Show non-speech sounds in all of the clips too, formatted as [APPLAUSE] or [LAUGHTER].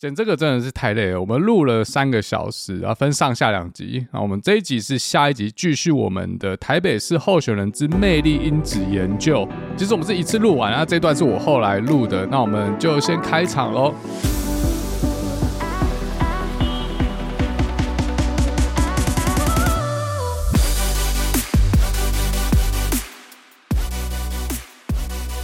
剪这个真的是太累了，我们录了三个小时，然后分上下两集。那我们这一集是下一集，继续我们的台北市候选人之魅力因子研究。其实我们是一次录完，那这段是我后来录的。那我们就先开场喽。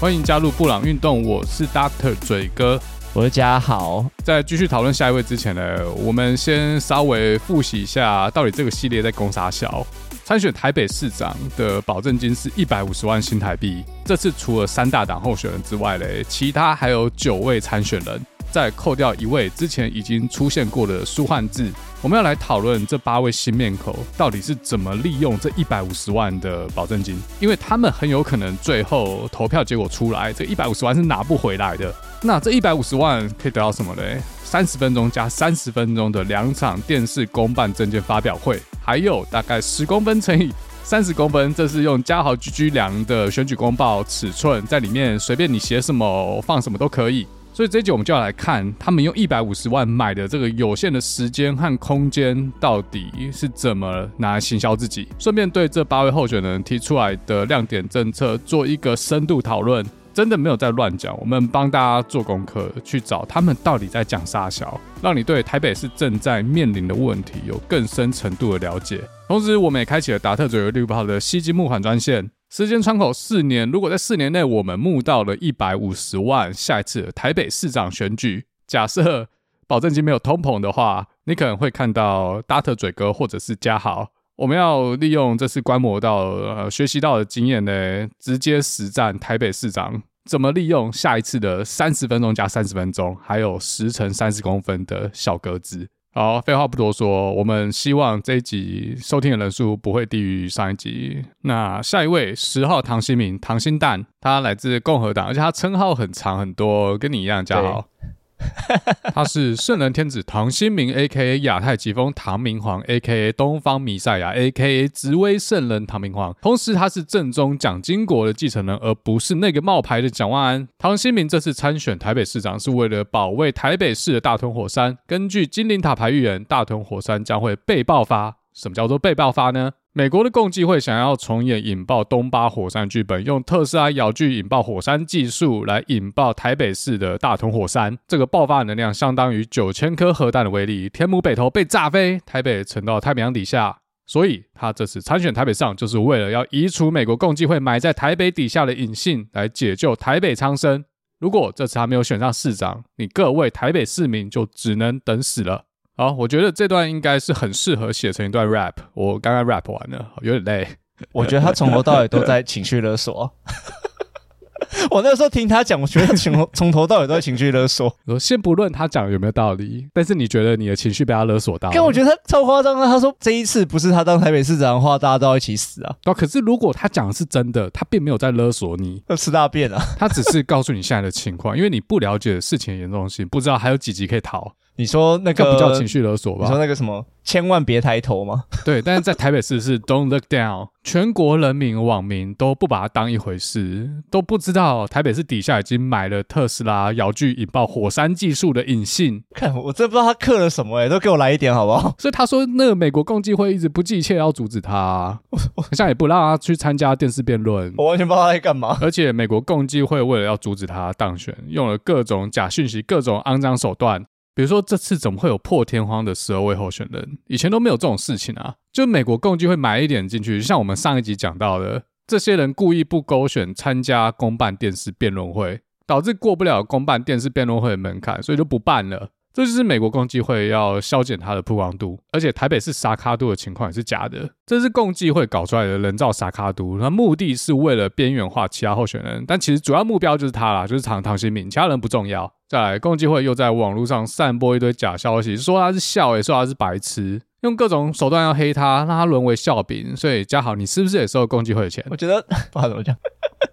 欢迎加入布朗运动，我是 Doctor 嘴哥。我是嘉豪，在继续讨论下一位之前呢，我们先稍微复习一下，到底这个系列在攻啥小？参选台北市长的保证金是一百五十万新台币。这次除了三大党候选人之外嘞，其他还有九位参选人。再扣掉一位之前已经出现过的苏焕智，我们要来讨论这八位新面孔到底是怎么利用这一百五十万的保证金，因为他们很有可能最后投票结果出来，这一百五十万是拿不回来的。那这一百五十万可以得到什么呢？三十分钟加三十分钟的两场电视公办证件发表会，还有大概十公分乘以三十公分，这是用嘉豪 GG 量的选举公报尺寸，在里面随便你写什么放什么都可以。所以这一集我们就要来看，他们用一百五十万买的这个有限的时间和空间，到底是怎么拿行销自己。顺便对这八位候选人提出来的亮点政策做一个深度讨论，真的没有在乱讲。我们帮大家做功课，去找他们到底在讲啥小，让你对台北市正在面临的问题有更深程度的了解。同时，我们也开启了达特嘴哥绿炮的吸金募款专线。时间窗口四年，如果在四年内我们募到了一百五十万，下一次台北市长选举，假设保证金没有通膨的话，你可能会看到达特嘴哥或者是嘉豪。我们要利用这次观摩到、呃、学习到的经验呢，直接实战台北市长怎么利用下一次的三十分钟加三十分钟，还有十乘三十公分的小格子。好，废话不多说，我们希望这一集收听的人数不会低于上一集。那下一位十号唐新明，唐新蛋，他来自共和党，而且他称号很长很多，跟你一样，嘉豪。[LAUGHS] 他是圣人天子唐新明，A.K.A. 亚太疾风唐明皇，A.K.A. 东方弥赛亚，A.K.A. 直威圣人唐明皇。同时，他是正宗蒋经国的继承人，而不是那个冒牌的蒋万安。唐新明这次参选台北市长，是为了保卫台北市的大屯火山。根据金陵塔牌预言，大屯火山将会被爆发。什么叫做被爆发呢？美国的共济会想要重演引爆东巴火山剧本，用特斯拉遥距引爆火山技术来引爆台北市的大屯火山。这个爆发能量相当于九千颗核弹的威力，天母北投被炸飞，台北沉到太平洋底下。所以他这次参选台北市长，就是为了要移除美国共济会埋在台北底下的隐性，来解救台北苍生。如果这次他没有选上市长，你各位台北市民就只能等死了。好，我觉得这段应该是很适合写成一段 rap。我刚刚 rap 完了，有点累。我觉得他从头到尾都在情绪勒索。[LAUGHS] 我那时候听他讲，我觉得从从头到尾都在情绪勒索。我先不论他讲有没有道理，但是你觉得你的情绪被他勒索到？但我觉得他超夸张的。他说这一次不是他当台北市长的话，大家都要一起死啊。对，可是如果他讲的是真的，他并没有在勒索你，要吃大便啊。他只是告诉你现在的情况，因为你不了解事情的严重性，不知道还有几集可以逃。你说那个不叫情绪勒索吧？你说那个什么，千万别抬头吗？[LAUGHS] 对，但是在台北市是 Don't look down，全国人民网民都不把它当一回事，都不知道台北市底下已经买了特斯拉遥距引爆火山技术的引信。看，我真不知道他刻了什么哎，都给我来一点好不好？[LAUGHS] 所以他说那个美国共济会一直不计切要阻止他，[LAUGHS] 好像也不让他去参加电视辩论。我完全不知道他在干嘛。而且美国共济会为了要阻止他当选，用了各种假讯息、各种肮脏手段。比如说，这次怎么会有破天荒的十二位候选人？以前都没有这种事情啊！就美国共济会买一点进去，就像我们上一集讲到的，这些人故意不勾选参加公办电视辩论会，导致过不了公办电视辩论会的门槛，所以就不办了。这就是美国共济会要削减它的曝光度，而且台北市沙卡度的情况也是假的，这是共济会搞出来的人造沙卡度，那目的是为了边缘化其他候选人，但其实主要目标就是他啦，就是唐唐新明，其他人不重要。再来，共济会又在网络上散播一堆假消息，说他是笑，也说他是白痴，用各种手段要黑他，让他沦为笑柄。所以嘉豪，你是不是也收共济会的钱？我觉得 [LAUGHS] 不好怎么讲。[LAUGHS]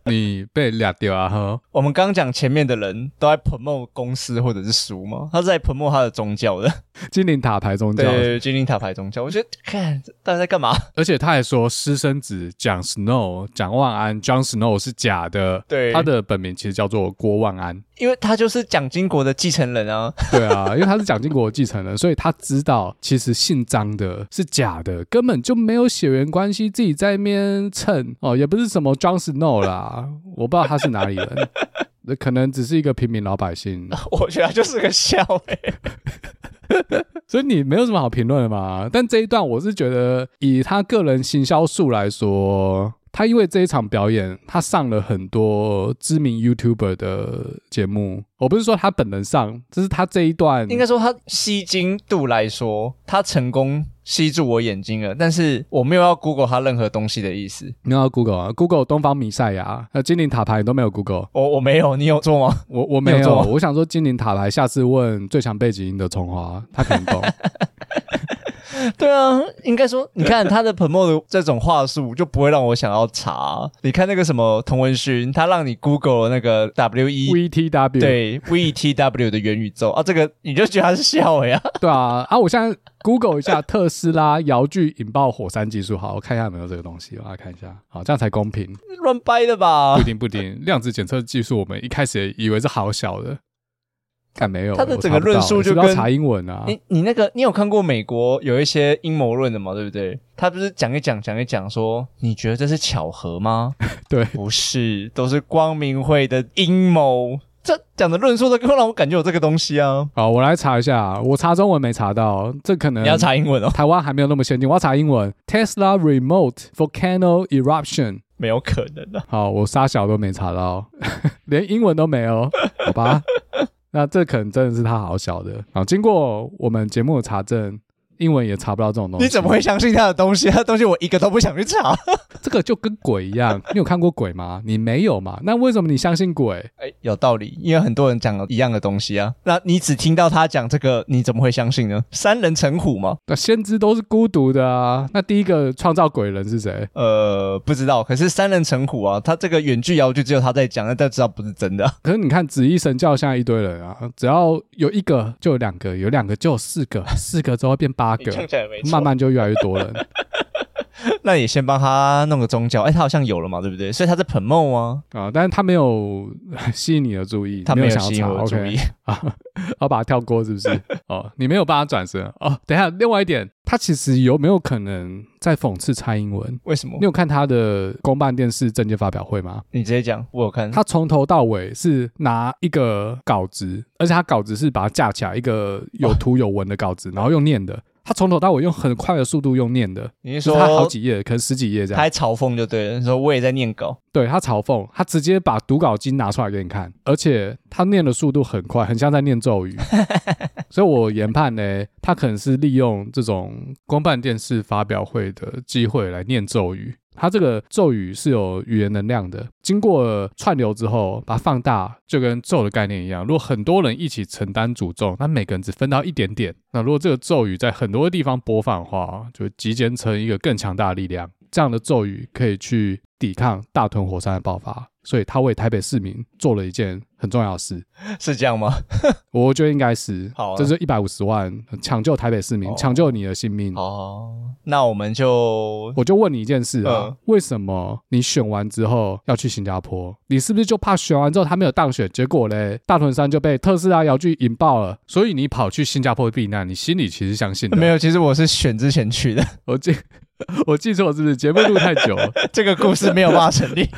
你被俩掉啊！哈，我们刚讲前面的人都在 promote 公司或者是书吗，他是在 promote 他的宗教的精灵塔牌宗教，对，精灵塔牌宗教。我觉得看大家在干嘛？而且他还说私生子蒋 Snow 蒋万安 John Snow 是假的，对，他的本名其实叫做郭万安，因为他就是蒋经国的继承人啊。对啊，因为他是蒋经国的继承人，所以他知道其实姓张的是假的，根本就没有血缘关系，自己在那边蹭哦，也不是什么 Jon Snow 啦。[LAUGHS] 我不知道他是哪里人，那可能只是一个平民老百姓。[LAUGHS] 我觉得就是个笑哎、欸，[LAUGHS] 所以你没有什么好评论的嘛。但这一段我是觉得，以他个人行销术来说。他因为这一场表演，他上了很多知名 YouTuber 的节目。我不是说他本人上，这是他这一段应该说他吸睛度来说，他成功吸住我眼睛了。但是我没有要 Google 他任何东西的意思。没有要 Google 啊？Google 东方米赛亚、呃精灵塔牌你都没有 Google。我我没有，你有做吗？我我没有。有我想说精灵塔牌，下次问最强背景音的崇华，他可能懂。[LAUGHS] [LAUGHS] 对啊，应该说，你看他的 promote 的这种话术，就不会让我想要查。你看那个什么童文勋，他让你 Google 那个 W E V T W 对 V T W 的元宇宙啊，这个你就觉得他是笑呀？对啊，啊，我现在 Google 一下特斯拉遥距引爆火山技术，好，我看一下有没有这个东西，我来看一下，好，这样才公平。乱掰的吧？不一定，不一定。量子检测技术，我们一开始也以为是好小的。看没有，他的整个论述就跟要查英文啊。你你那个，你有看过美国有一些阴谋论的吗？对不对？他不是讲一讲讲一讲说，你觉得这是巧合吗？[LAUGHS] 对，不是，都是光明会的阴谋。这讲的论述都更让我感觉有这个东西啊。好，我来查一下，我查中文没查到，这可能你要查英文哦。台湾还没有那么先进，我要查英文。Tesla remote volcano eruption，没有可能的。好，我沙小都没查到，[LAUGHS] 连英文都没有，好吧。那这可能真的是他好小的啊！经过我们节目的查证。英文也查不到这种东西，你怎么会相信他的东西？他的东西我一个都不想去查。这个就跟鬼一样，你有看过鬼吗？你没有嘛？那为什么你相信鬼？哎，有道理，因为很多人讲了一样的东西啊。那你只听到他讲这个，你怎么会相信呢？三人成虎嘛？那先知都是孤独的啊。那第一个创造鬼人是谁？呃，不知道。可是三人成虎啊，他这个远距遥距只有他在讲，那大家知道不是真的。[LAUGHS] 可是你看紫衣神教现在一堆人啊，只要有一个就有两个，有两个就有四个，四个之后变八个。[LAUGHS] 慢慢就越来越多人，[LAUGHS] 那你先帮他弄个宗教，哎、欸，他好像有了嘛，对不对？所以他在 promote 啊，啊，但是他没有吸引你的注意，他没有吸引我的注意 okay [LAUGHS] 啊，要把他跳过是不是？[LAUGHS] 哦，你没有帮他转身哦。等一下，另外一点，他其实有没有可能在讽刺蔡英文？为什么？你有看他的公办电视政见发表会吗？你直接讲，我有看。他从头到尾是拿一个稿子，而且他稿子是把它架起来，一个有图有文的稿子，哦、然后用念的。他从头到尾用很快的速度用念的，你是说他好几页，可能十几页这样。他还嘲讽就对了，你说我也在念稿。对，他嘲讽，他直接把读稿机拿出来给你看，而且他念的速度很快，很像在念咒语。[LAUGHS] 所以我研判呢，他可能是利用这种公办电视发表会的机会来念咒语。它这个咒语是有语言能量的，经过串流之后，把它放大，就跟咒的概念一样。如果很多人一起承担诅咒，那每个人只分到一点点。那如果这个咒语在很多地方播放的话，就集结成一个更强大的力量。这样的咒语可以去抵抗大屯火山的爆发。所以他为台北市民做了一件很重要的事，[LAUGHS] 是这样吗？[LAUGHS] 我觉得应该是。好，这是一百五十万抢救台北市民，抢救你的性命。哦，那我们就我就问你一件事啊，为什么你选完之后要去新加坡？你是不是就怕选完之后他没有当选，结果嘞大屯山就被特斯拉遥距引爆了，所以你跑去新加坡避难？你心里其实相信的。没有，其实我是选之前去的。[LAUGHS] 我记我记错是不是？节目录太久了，这个故事没有办法成立。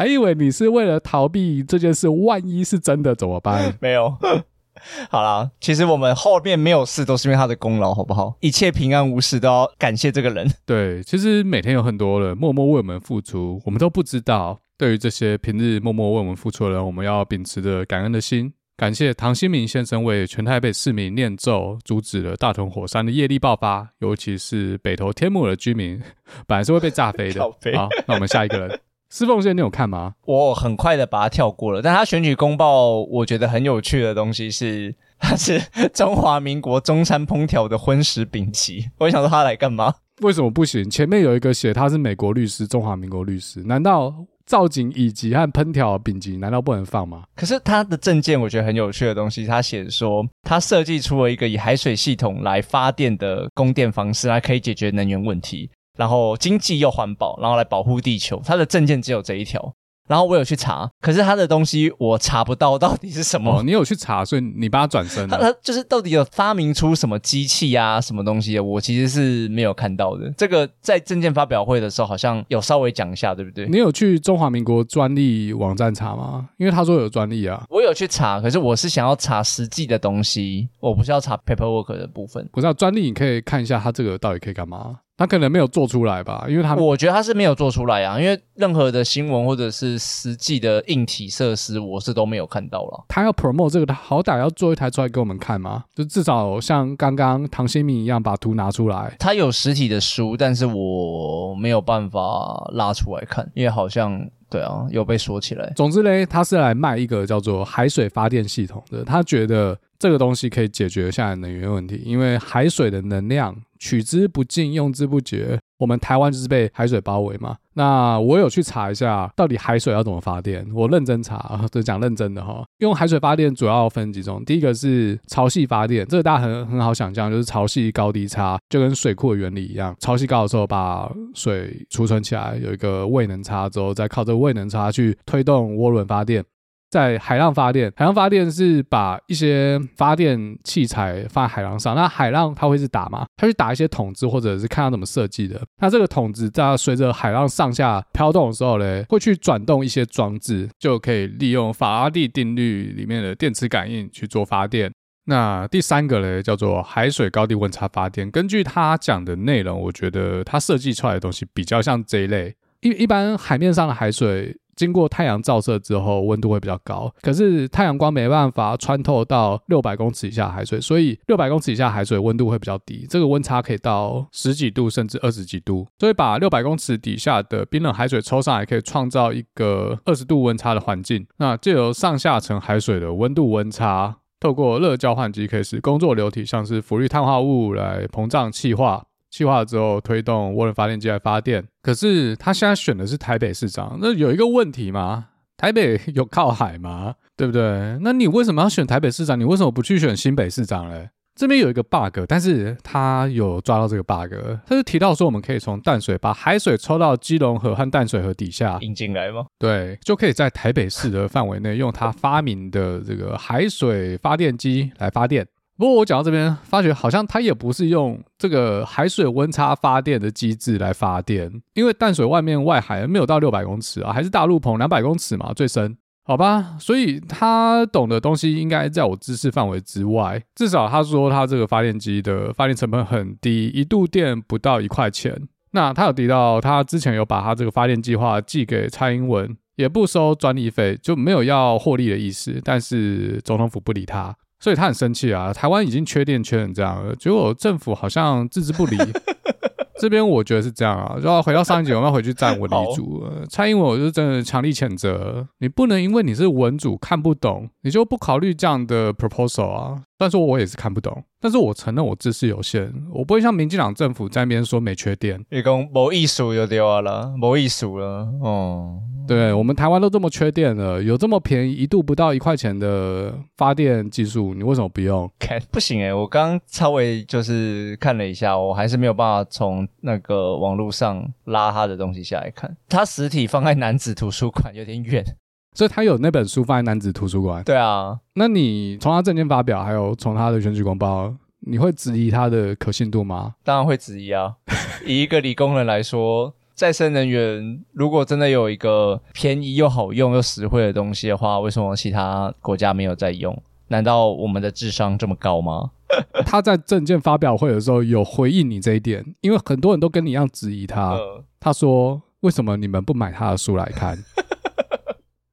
还以为你是为了逃避这件事，万一是真的怎么办？[LAUGHS] 没有，[LAUGHS] 好啦，其实我们后面没有事，都是因为他的功劳，好不好？一切平安无事都要感谢这个人。[LAUGHS] 对，其实每天有很多人默默为我们付出，我们都不知道。对于这些平日默默为我们付出的人，我们要秉持着感恩的心。感谢唐新明先生为全台北市民念咒，阻止了大屯火山的业力爆发。尤其是北投天母的居民，本来是会被炸飞的。好，那我们下一个人，施凤仙，你有看吗？我很快的把它跳过了。但他选举公报，我觉得很有趣的东西是，他是中华民国中山烹调的荤食丙级。我想说他来干嘛？为什么不行？前面有一个写他是美国律师，中华民国律师，难道造景乙级和烹调丙级难道不能放吗？可是他的证件我觉得很有趣的东西，他写说他设计出了一个以海水系统来发电的供电方式，来可以解决能源问题，然后经济又环保，然后来保护地球。他的证件只有这一条。然后我有去查，可是他的东西我查不到到底是什么。哦，你有去查，所以你帮他转身了。他就是到底有发明出什么机器啊，什么东西？我其实是没有看到的。这个在证件发表会的时候好像有稍微讲一下，对不对？你有去中华民国专利网站查吗？因为他说有专利啊。我有去查，可是我是想要查实际的东西，我不是要查 paperwork 的部分。不知道专利，你可以看一下他这个到底可以干嘛。他可能没有做出来吧，因为他我觉得他是没有做出来啊，因为任何的新闻或者是实际的硬体设施，我是都没有看到了。他要 promote 这个，他好歹要做一台出来给我们看嘛，就至少像刚刚唐新明一样把图拿出来。他有实体的书，但是我没有办法拉出来看，因为好像对啊，有被锁起来。总之嘞，他是来卖一个叫做海水发电系统的，他觉得这个东西可以解决现在能源问题，因为海水的能量。取之不尽，用之不竭。我们台湾就是被海水包围嘛。那我有去查一下，到底海水要怎么发电？我认真查，就讲认真的哈。用海水发电主要分几种，第一个是潮汐发电，这个大家很很好想象，就是潮汐高低差，就跟水库的原理一样。潮汐高的时候，把水储存起来，有一个位能差之后，再靠这个位能差去推动涡轮发电。在海浪发电，海浪发电是把一些发电器材放在海浪上，那海浪它会是打嘛？它去打一些筒子，或者是看它怎么设计的。那这个筒子在随着海浪上下飘动的时候呢，会去转动一些装置，就可以利用法拉第定律里面的电磁感应去做发电。那第三个呢，叫做海水高低温差发电。根据他讲的内容，我觉得他设计出来的东西比较像这一类。一一般海面上的海水。经过太阳照射之后，温度会比较高。可是太阳光没办法穿透到六百公尺以下海水，所以六百公尺以下海水温度会比较低。这个温差可以到十几度甚至二十几度。所以把六百公尺底下的冰冷海水抽上来，可以创造一个二十度温差的环境。那借由上下层海水的温度温差，透过热交换机可以使工作流体，像是氟氯碳化物来膨胀气化。气化之后推动涡轮发电机来发电，可是他现在选的是台北市长，那有一个问题嘛？台北有靠海吗？对不对？那你为什么要选台北市长？你为什么不去选新北市长嘞？这边有一个 bug，但是他有抓到这个 bug，他就提到说我们可以从淡水把海水抽到基隆河和淡水河底下引进来吗？对，就可以在台北市的范围内用他发明的这个海水发电机来发电。不过我讲到这边，发觉好像它也不是用这个海水温差发电的机制来发电，因为淡水外面外海没有到六百公尺啊，还是大陆棚两百公尺嘛，最深，好吧？所以他懂的东西应该在我知识范围之外。至少他说他这个发电机的发电成本很低，一度电不到一块钱。那他有提到他之前有把他这个发电计划寄给蔡英文，也不收专利费，就没有要获利的意思。但是总统府不理他。所以他很生气啊！台湾已经缺电缺成这样了，结果政府好像置之不理。[LAUGHS] 这边我觉得是这样啊，就要回到上一集，我们要回去站文理组。好蔡英文，我就真的强力谴责，你不能因为你是文组看不懂，你就不考虑这样的 proposal 啊。但是我也是看不懂，但是我承认我知识有限，我不会像民进党政府在那边说没缺电。你讲没艺术就对了，某艺术了，哦、嗯，对，我们台湾都这么缺电了，有这么便宜一度不到一块钱的发电技术，你为什么不用？看不行诶、欸，我刚刚稍微就是看了一下，我还是没有办法从那个网络上拉他的东西下来看，他实体放在男子图书馆有点远。所以他有那本书放在男子图书馆。对啊，那你从他证件发表，还有从他的选举公报，你会质疑他的可信度吗？当然会质疑啊！[LAUGHS] 以一个理工人来说，再生能源如果真的有一个便宜又好用又实惠的东西的话，为什么其他国家没有在用？难道我们的智商这么高吗？[LAUGHS] 他在证件发表会的时候有回应你这一点，因为很多人都跟你一样质疑他。呃、他说：“为什么你们不买他的书来看？” [LAUGHS]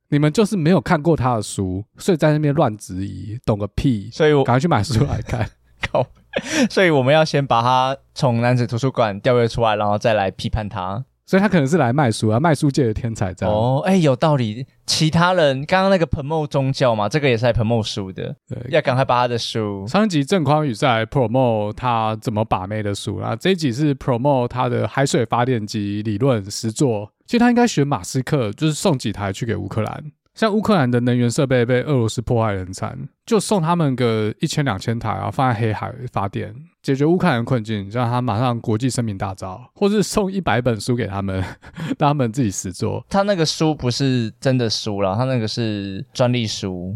你们就是没有看过他的书，所以在那边乱质疑，懂个屁！所以我赶快去买书来看。[LAUGHS] 靠！[LAUGHS] 所以我们要先把他从男子图书馆调阅出来，然后再来批判他。所以他可能是来卖书啊，卖书界的天才这样。哦，哎，有道理。其他人刚刚那个 promote 宗教嘛，这个也是来 promote 书的，对，要赶快把他的书。上一集郑匡宇在 promote 他怎么把妹的书啊，这一集是 promote 他的海水发电机理论实作。其实他应该学马斯克，就是送几台去给乌克兰。像乌克兰的能源设备被俄罗斯破坏得很惨，就送他们个一千两千台啊，放在黑海发电，解决乌克兰困境，让他马上国际声明大招，[LAUGHS] 或是送一百本书给他们，[LAUGHS] 让他们自己实做。他那个书不是真的书啦，他那个是专利书。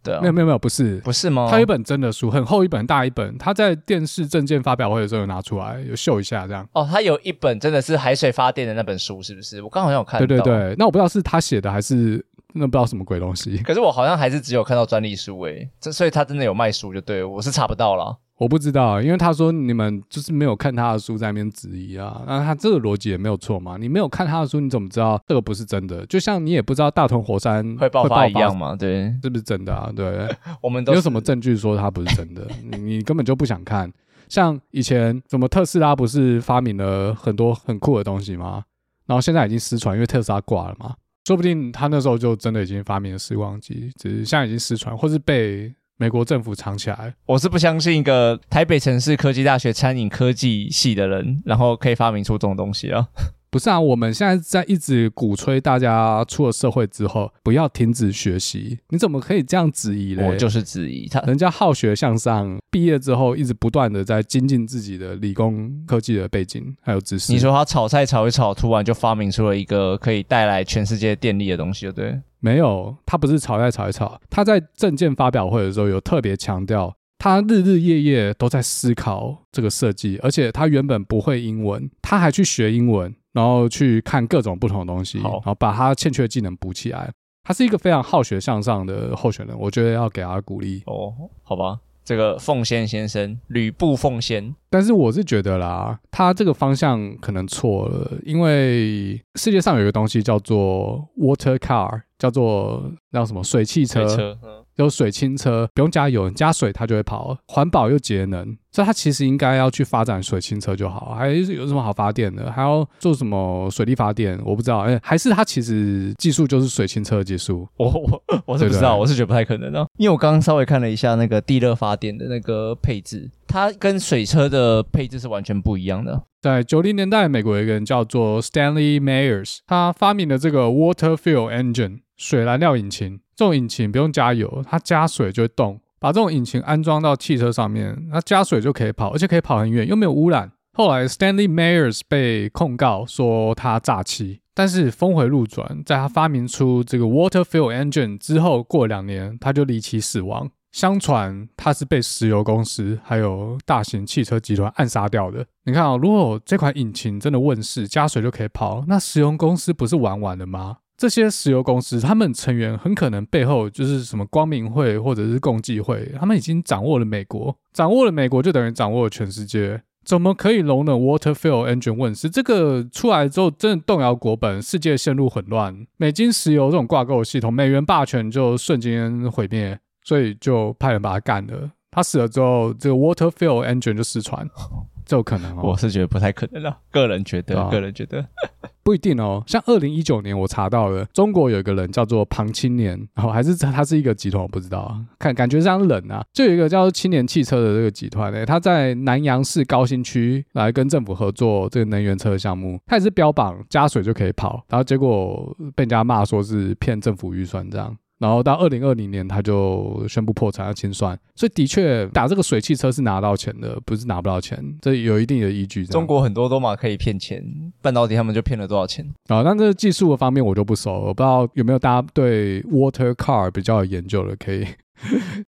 对啊，没有没有没有，不是不是吗？他有一本真的书，很厚一本，大一本。他在电视证件发表会的时候有拿出来，有秀一下这样。哦，他有一本真的是海水发电的那本书，是不是？我刚好像有看到。对对对，那我不知道是他写的还是。那不知道什么鬼东西，可是我好像还是只有看到专利书诶，这所以他真的有卖书就对了，我是查不到了。我不知道，因为他说你们就是没有看他的书在那边质疑啊，那他这个逻辑也没有错嘛，你没有看他的书，你怎么知道这个不是真的？就像你也不知道大屯火山会爆发一样嘛，对，是不是真的啊？对，[LAUGHS] 我们都有什么证据说它不是真的？你你根本就不想看。像以前什么特斯拉不是发明了很多很酷的东西吗？然后现在已经失传，因为特斯拉挂了嘛。说不定他那时候就真的已经发明了时光机，只是现在已经失传，或是被美国政府藏起来。我是不相信一个台北城市科技大学餐饮科技系的人，然后可以发明出这种东西啊。不是啊，我们现在在一直鼓吹大家出了社会之后不要停止学习，你怎么可以这样质疑呢？我就是质疑他，人家好学向上，毕业之后一直不断的在精进自己的理工科技的背景还有知识。你说他炒菜炒一炒，突然就发明出了一个可以带来全世界电力的东西，对？没有，他不是炒菜炒一炒，他在证件发表会的时候有特别强调，他日日夜夜都在思考这个设计，而且他原本不会英文，他还去学英文。然后去看各种不同的东西，然后把他欠缺的技能补起来。他是一个非常好学向上的候选人，我觉得要给他鼓励。哦，好吧，这个凤仙先生吕布凤仙，但是我是觉得啦，他这个方向可能错了，因为世界上有一个东西叫做 water car，叫做叫什么水汽车。有水氢车，不用加油，加水它就会跑，环保又节能，所以它其实应该要去发展水氢车就好。还是有什么好发电的？还要做什么水力发电？我不知道。哎、欸，还是它其实技术就是水氢车的技术？[LAUGHS] 我我我是不知道，我是觉得不太可能的。因为我刚刚稍微看了一下那个地热发电的那个配置，它跟水车的配置是完全不一样的。在九零年代，美国有一个人叫做 Stanley Myers，他发明了这个 Water Fuel Engine 水燃料引擎。这种引擎不用加油，它加水就会动。把这种引擎安装到汽车上面，它加水就可以跑，而且可以跑很远，又没有污染。后来 Stanley Myers 被控告说他诈欺，但是峰回路转，在他发明出这个 Water Fuel Engine 之后，过两年他就离奇死亡。相传他是被石油公司还有大型汽车集团暗杀掉的。你看啊、哦，如果这款引擎真的问世，加水就可以跑，那石油公司不是玩完了吗？这些石油公司，他们成员很可能背后就是什么光明会或者是共济会，他们已经掌握了美国，掌握了美国就等于掌握了全世界。怎么可以容忍 Water Fuel Engine 问世？这个出来之后，真的动摇国本，世界陷入混乱，美金石油这种挂钩系统，美元霸权就瞬间毁灭，所以就派人把他干了。他死了之后，这个 Water Fuel Engine 就失传。这有可能哦，我是觉得不太可能 [LAUGHS] 了。个人觉得，啊、个人觉得不一定哦。像二零一九年，我查到了中国有一个人叫做庞青年，然后还是他是一个集团，我不知道。看感觉像冷啊，就有一个叫青年汽车的这个集团呢，他在南阳市高新区来跟政府合作这个能源车的项目，他也是标榜加水就可以跑，然后结果被人家骂说是骗政府预算这样。然后到二零二零年，他就宣布破产要清算，所以的确打这个水汽车是拿到钱的，不是拿不到钱，这有一定的依据。中国很多都嘛可以骗钱，半导体他们就骗了多少钱啊？但这个技术的方面我就不熟，我不知道有没有大家对 Water Car 比较有研究的，可以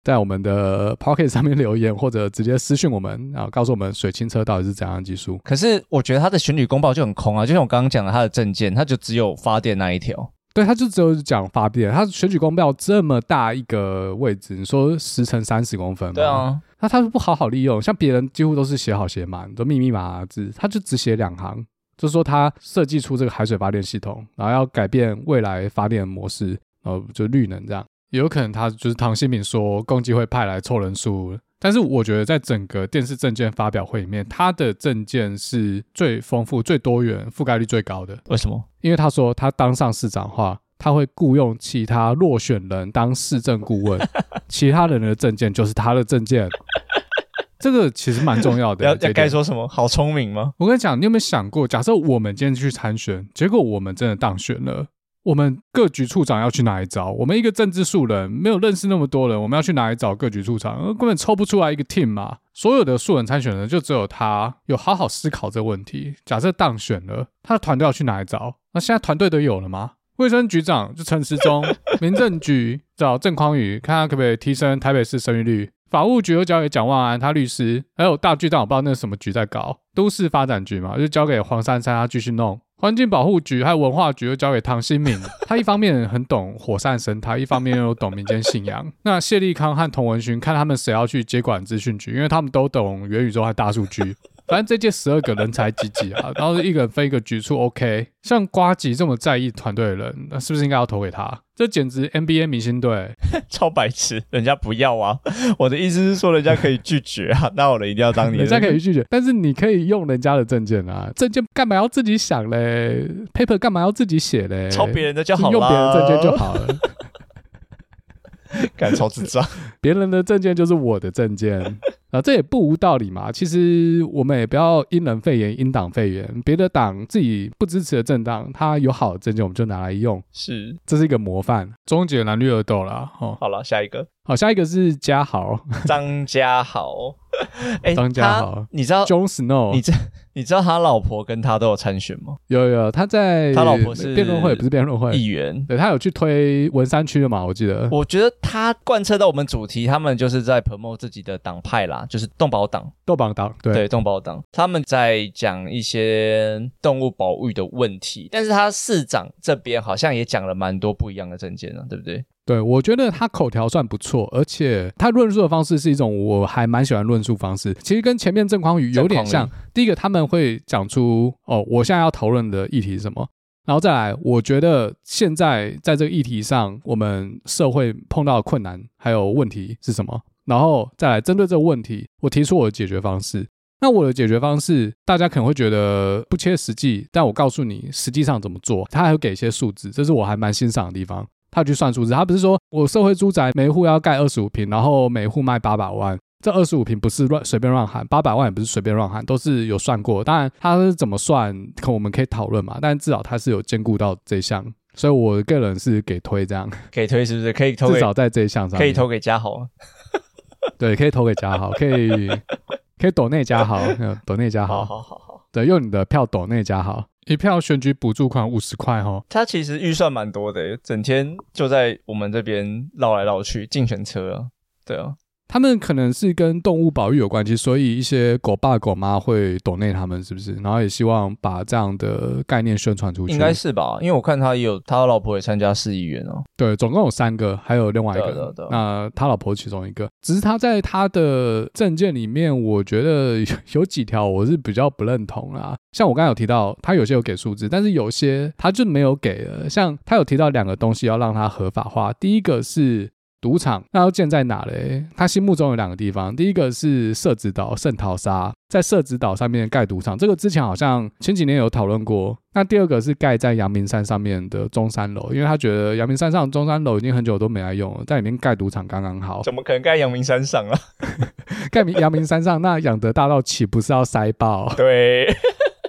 在我们的 Pocket 上面留言，或者直接私讯我们，然后告诉我们水氢车到底是怎样的技术。可是我觉得他的选举公报就很空啊，就像我刚刚讲的，他的证件，他就只有发电那一条。对，他就只有讲发电，他选举公报这么大一个位置，你说十乘三十公分吗？对啊，那他不好好利用，像别人几乎都是写好写满，都密密麻麻字，他就只写两行，就是说他设计出这个海水发电系统，然后要改变未来发电模式，然后就绿能这样，也有可能他就是唐新敏说，共济会派来凑人数。但是我觉得在整个电视证件发表会里面，他的证件是最丰富、最多元、覆盖率最高的。为什么？因为他说他当上市长的话，他会雇佣其他落选人当市政顾问，[LAUGHS] 其他人的证件就是他的证件。[LAUGHS] 这个其实蛮重要的。要要该说什么？好聪明吗？我跟你讲，你有没有想过，假设我们今天去参选，结果我们真的当选了，我们各局处长要去哪里找？我们一个政治素人，没有认识那么多人，我们要去哪里找各局处长？根本抽不出来一个 team 嘛。所有的素人参选人，就只有他有好好思考这个问题。假设当选了，他的团队要去哪里找？那现在团队都有了吗？卫生局长就陈时中，民政局找郑匡宇，看他可不可以提升台北市生育率。法务局又交给蒋万安，他律师，还有大巨蛋，我不知道那是什么局在搞。都市发展局嘛，就交给黄珊珊，他继续弄。环境保护局还有文化局又交给唐新明，[LAUGHS] 他一方面很懂火山生态，一方面又懂民间信仰。[LAUGHS] 那谢立康和童文勋，看他们谁要去接管资讯局，因为他们都懂元宇宙和大数据。反正这届十二个人才济济啊，然后一个人分一个局处，OK。像瓜吉这么在意团队的人，那是不是应该要投给他？这简直 NBA 明星队，[LAUGHS] 超白痴，人家不要啊！我的意思是说，人家可以拒绝啊，[LAUGHS] 那我的一定要当你。人家可以拒绝，但是你可以用人家的证件啊，证件干嘛要自己想嘞？Paper 干嘛要自己写嘞？抄别人的就好了，用别人证件就好了。[LAUGHS] 敢超智障，别人的证件就是我的证件。啊，这也不无道理嘛。其实我们也不要因人废言，因党废言。别的党自己不支持的政党，他有好的政见，我们就拿来用。是，这是一个模范。终结蓝绿恶斗了。哦，好了，下一个。好，下一个是嘉豪，[LAUGHS] 张嘉豪。哎，张家豪，你知道？Jon Snow，你知你知道他老婆跟他都有参选吗？有有，他在他老婆是辩论会，不是辩论会，议员。对，他有去推文山区的嘛？我记得。我觉得他贯彻到我们主题，他们就是在 promote 自己的党派啦，就是动保党、动保党，对对，动保党，他们在讲一些动物保育的问题，但是他市长这边好像也讲了蛮多不一样的政见啊，对不对？对，我觉得他口条算不错，而且他论述的方式是一种我还蛮喜欢论述方式。其实跟前面郑匡宇有点像。第一个，他们会讲出哦，我现在要讨论的议题是什么，然后再来，我觉得现在在这个议题上，我们社会碰到的困难还有问题是什么，然后再来针对这个问题，我提出我的解决方式。那我的解决方式，大家可能会觉得不切实际，但我告诉你实际上怎么做，他还会给一些数字，这是我还蛮欣赏的地方。他去算数字，他不是说我社会住宅每户要盖二十五平，然后每户卖八百万，这二十五平不是乱随便乱喊，八百万也不是随便乱喊，都是有算过。当然他是怎么算，可我们可以讨论嘛。但至少他是有兼顾到这一项，所以我个人是给推这样，给推是不是？可以投，至少在这一项上可以投给嘉豪，[LAUGHS] 对，可以投给嘉豪，可以可以抖内嘉豪，抖内嘉豪，好好好好，对，用你的票抖内嘉豪。一票选举补助款五十块哈，他其实预算蛮多的，整天就在我们这边绕来绕去，竞选车啊，对啊。他们可能是跟动物保育有关系，所以一些狗爸狗妈会 donate 他们，是不是？然后也希望把这样的概念宣传出去。应该是吧，因为我看他也有他老婆也参加市议员哦。对，总共有三个，还有另外一个。对对对。那他老婆其中一个，只是他在他的证件里面，我觉得有几条我是比较不认同啦。像我刚才有提到，他有些有给数字，但是有些他就没有给了。像他有提到两个东西要让他合法化，第一个是。赌场那要建在哪嘞？他心目中有两个地方，第一个是社子岛圣淘沙，在社子岛上面盖赌场，这个之前好像前几年有讨论过。那第二个是盖在阳明山上面的中山楼，因为他觉得阳明山上中山楼已经很久都没来用了，在里面盖赌场刚刚好。怎么可能盖阳明山上啊？[LAUGHS] 盖阳明山上，那养德大道岂不是要塞爆？对，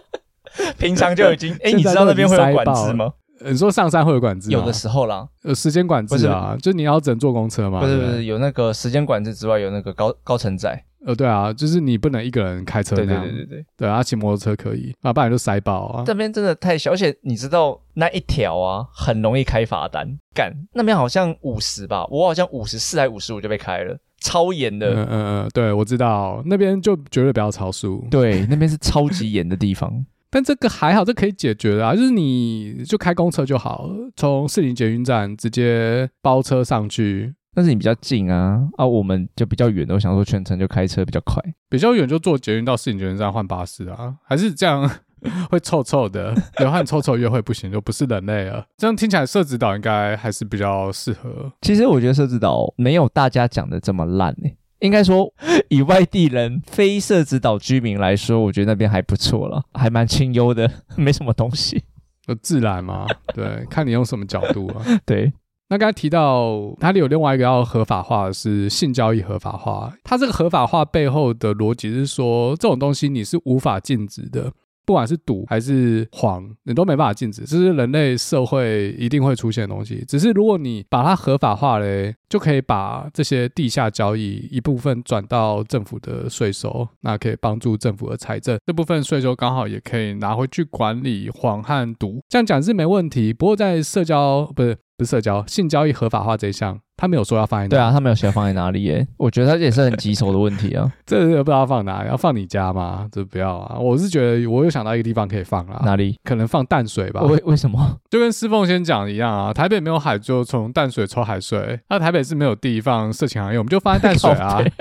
[LAUGHS] 平常就已经哎，你知道那边会有管制吗？你说上山会有管制吗？有的时候啦，有时间管制啊，就你要只能坐公车嘛。不是不是，有那个时间管制之外，有那个高高承载。呃，对啊，就是你不能一个人开车那样。对对对对对。对啊，骑摩托车可以，啊，不然就塞爆啊。这边真的太小，而且你知道那一条啊，很容易开罚单。干，那边好像五十吧，我好像五十四还五十五就被开了，超严的。嗯嗯嗯，对，我知道那边就绝对不要超速。对，那边是超级严的地方。但这个还好，这可以解决的啊，就是你就开公车就好，从士林捷运站直接包车上去。但是你比较近啊，啊，我们就比较远的，我想说全程就开车比较快。比较远就坐捷运到士林捷运站换巴士啊，还是这样 [LAUGHS] 会臭臭的，流汗臭臭约会不行，就不是人类了。这样听起来社子岛应该还是比较适合。其实我觉得社子岛没有大家讲的这么烂诶、欸。应该说，以外地人、非社子岛居民来说，我觉得那边还不错了，还蛮清幽的，[LAUGHS] 没什么东西。有自然嘛？[LAUGHS] 对，看你用什么角度啊。[LAUGHS] 对。那刚才提到，它里有另外一个要合法化的是性交易合法化。它这个合法化背后的逻辑是说，这种东西你是无法禁止的。不管是赌还是黄，你都没办法禁止，这是人类社会一定会出现的东西。只是如果你把它合法化嘞，就可以把这些地下交易一部分转到政府的税收，那可以帮助政府的财政。这部分税收刚好也可以拿回去管理黄和赌。这样讲是没问题。不过在社交不是。不是社交性交易合法化这一项，他没有说要放在。对啊，他没有写要放在哪里耶。[LAUGHS] 我觉得他也是很棘手的问题啊。[LAUGHS] 这个不知道放哪里，要放你家吗？这不要啊。我是觉得我有想到一个地方可以放啊。哪里？可能放淡水吧。为为什么？就跟师凤先讲的一样啊。台北没有海，就从淡水抽海水。那台北是没有地方色情行业，我们就放在淡水啊。[LAUGHS]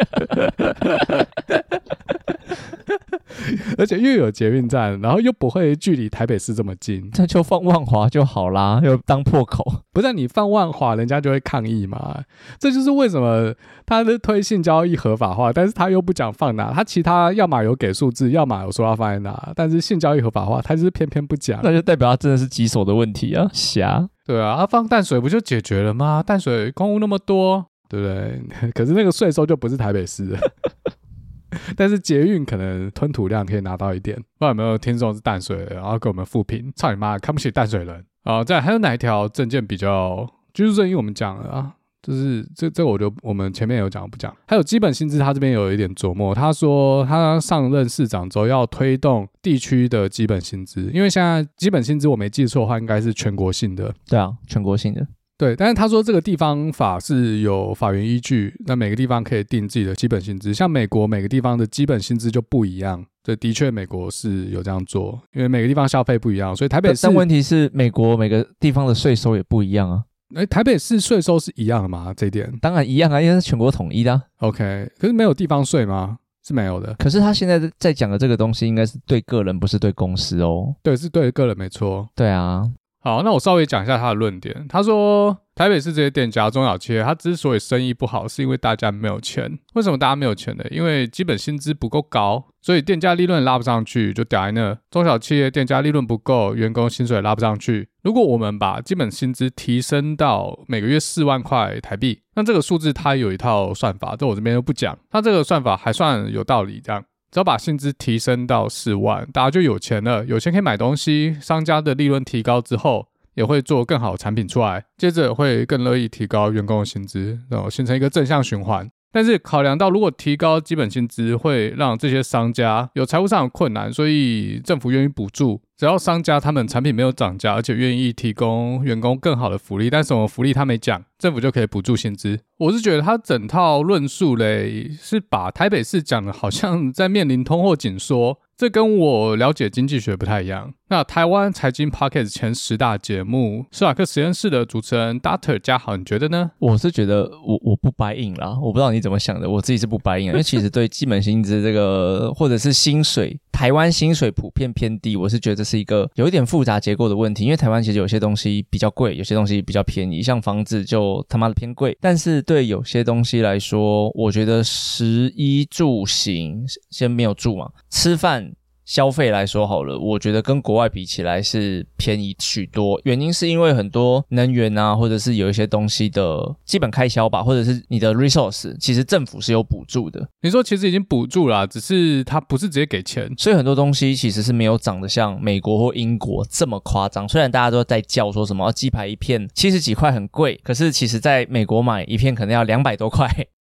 [LAUGHS] 而且又有捷运站，然后又不会距离台北市这么近，那就放万华就好啦，又当破口。不是你放万华，人家就会抗议嘛。这就是为什么他的推性交易合法化，但是他又不讲放哪。他其他要么有给数字，要么有说要放在哪，但是性交易合法化，他就是偏偏不讲。那就代表他真的是棘手的问题啊，瞎。对啊，他放淡水不就解决了吗？淡水公务那么多，对不对？[LAUGHS] 可是那个税收就不是台北市的。[LAUGHS] 但是捷运可能吞吐量可以拿到一点，不知道有没有听众是淡水的，然后给我们负评，操你妈，看不起淡水人啊！再还有哪一条政见比较居住正义？我们讲了啊，就是这这我就我们前面有讲不讲？还有基本薪资，他这边有一点琢磨，他说他上任市长之后要推动地区的基本薪资，因为现在基本薪资我没记错的话，应该是全国性的。对啊，全国性的。对，但是他说这个地方法是有法源依据，那每个地方可以定自己的基本薪资。像美国每个地方的基本薪资就不一样，这的确美国是有这样做，因为每个地方消费不一样，所以台北市。但问题是，美国每个地方的税收也不一样啊。哎，台北市税收是一样的吗？这一点当然一样啊，因为是全国统一的啊。OK，可是没有地方税吗？是没有的。可是他现在在讲的这个东西，应该是对个人，不是对公司哦。对，是对个人，没错。对啊。好，那我稍微讲一下他的论点。他说，台北市这些店家、中小企业，他之所以生意不好，是因为大家没有钱。为什么大家没有钱呢？因为基本薪资不够高，所以店家利润拉不上去，就掉在那。中小企业店家利润不够，员工薪水拉不上去。如果我们把基本薪资提升到每个月四万块台币，那这个数字它有一套算法，这我这边就不讲。它这个算法还算有道理，这样。只要把薪资提升到四万，大家就有钱了，有钱可以买东西。商家的利润提高之后，也会做更好的产品出来，接着会更乐意提高员工的薪资，然后形成一个正向循环。但是考量到如果提高基本薪资会让这些商家有财务上的困难，所以政府愿意补助。只要商家他们产品没有涨价，而且愿意提供员工更好的福利，但是什么福利他没讲，政府就可以补助薪资。我是觉得他整套论述嘞，是把台北市讲的好像在面临通货紧缩。这跟我了解经济学不太一样。那台湾财经 Pocket 前十大节目，斯瓦克实验室的主持人 Doctor 嘉豪，你觉得呢？我是觉得我我不 buy in 啦，我不知道你怎么想的，我自己是不 buy in，因为其实对基本薪资这个或者是薪水，台湾薪水普遍偏低，我是觉得是一个有一点复杂结构的问题。因为台湾其实有些东西比较贵，有些东西比较便宜，像房子就他妈的偏贵。但是对有些东西来说，我觉得食衣住行先没有住嘛，吃饭。消费来说好了，我觉得跟国外比起来是便宜许多。原因是因为很多能源啊，或者是有一些东西的基本开销吧，或者是你的 resource，其实政府是有补助的。你说其实已经补助了啊，只是它不是直接给钱，所以很多东西其实是没有涨得像美国或英国这么夸张。虽然大家都在叫说什么鸡排一片七十几块很贵，可是其实在美国买一片可能要两百多块，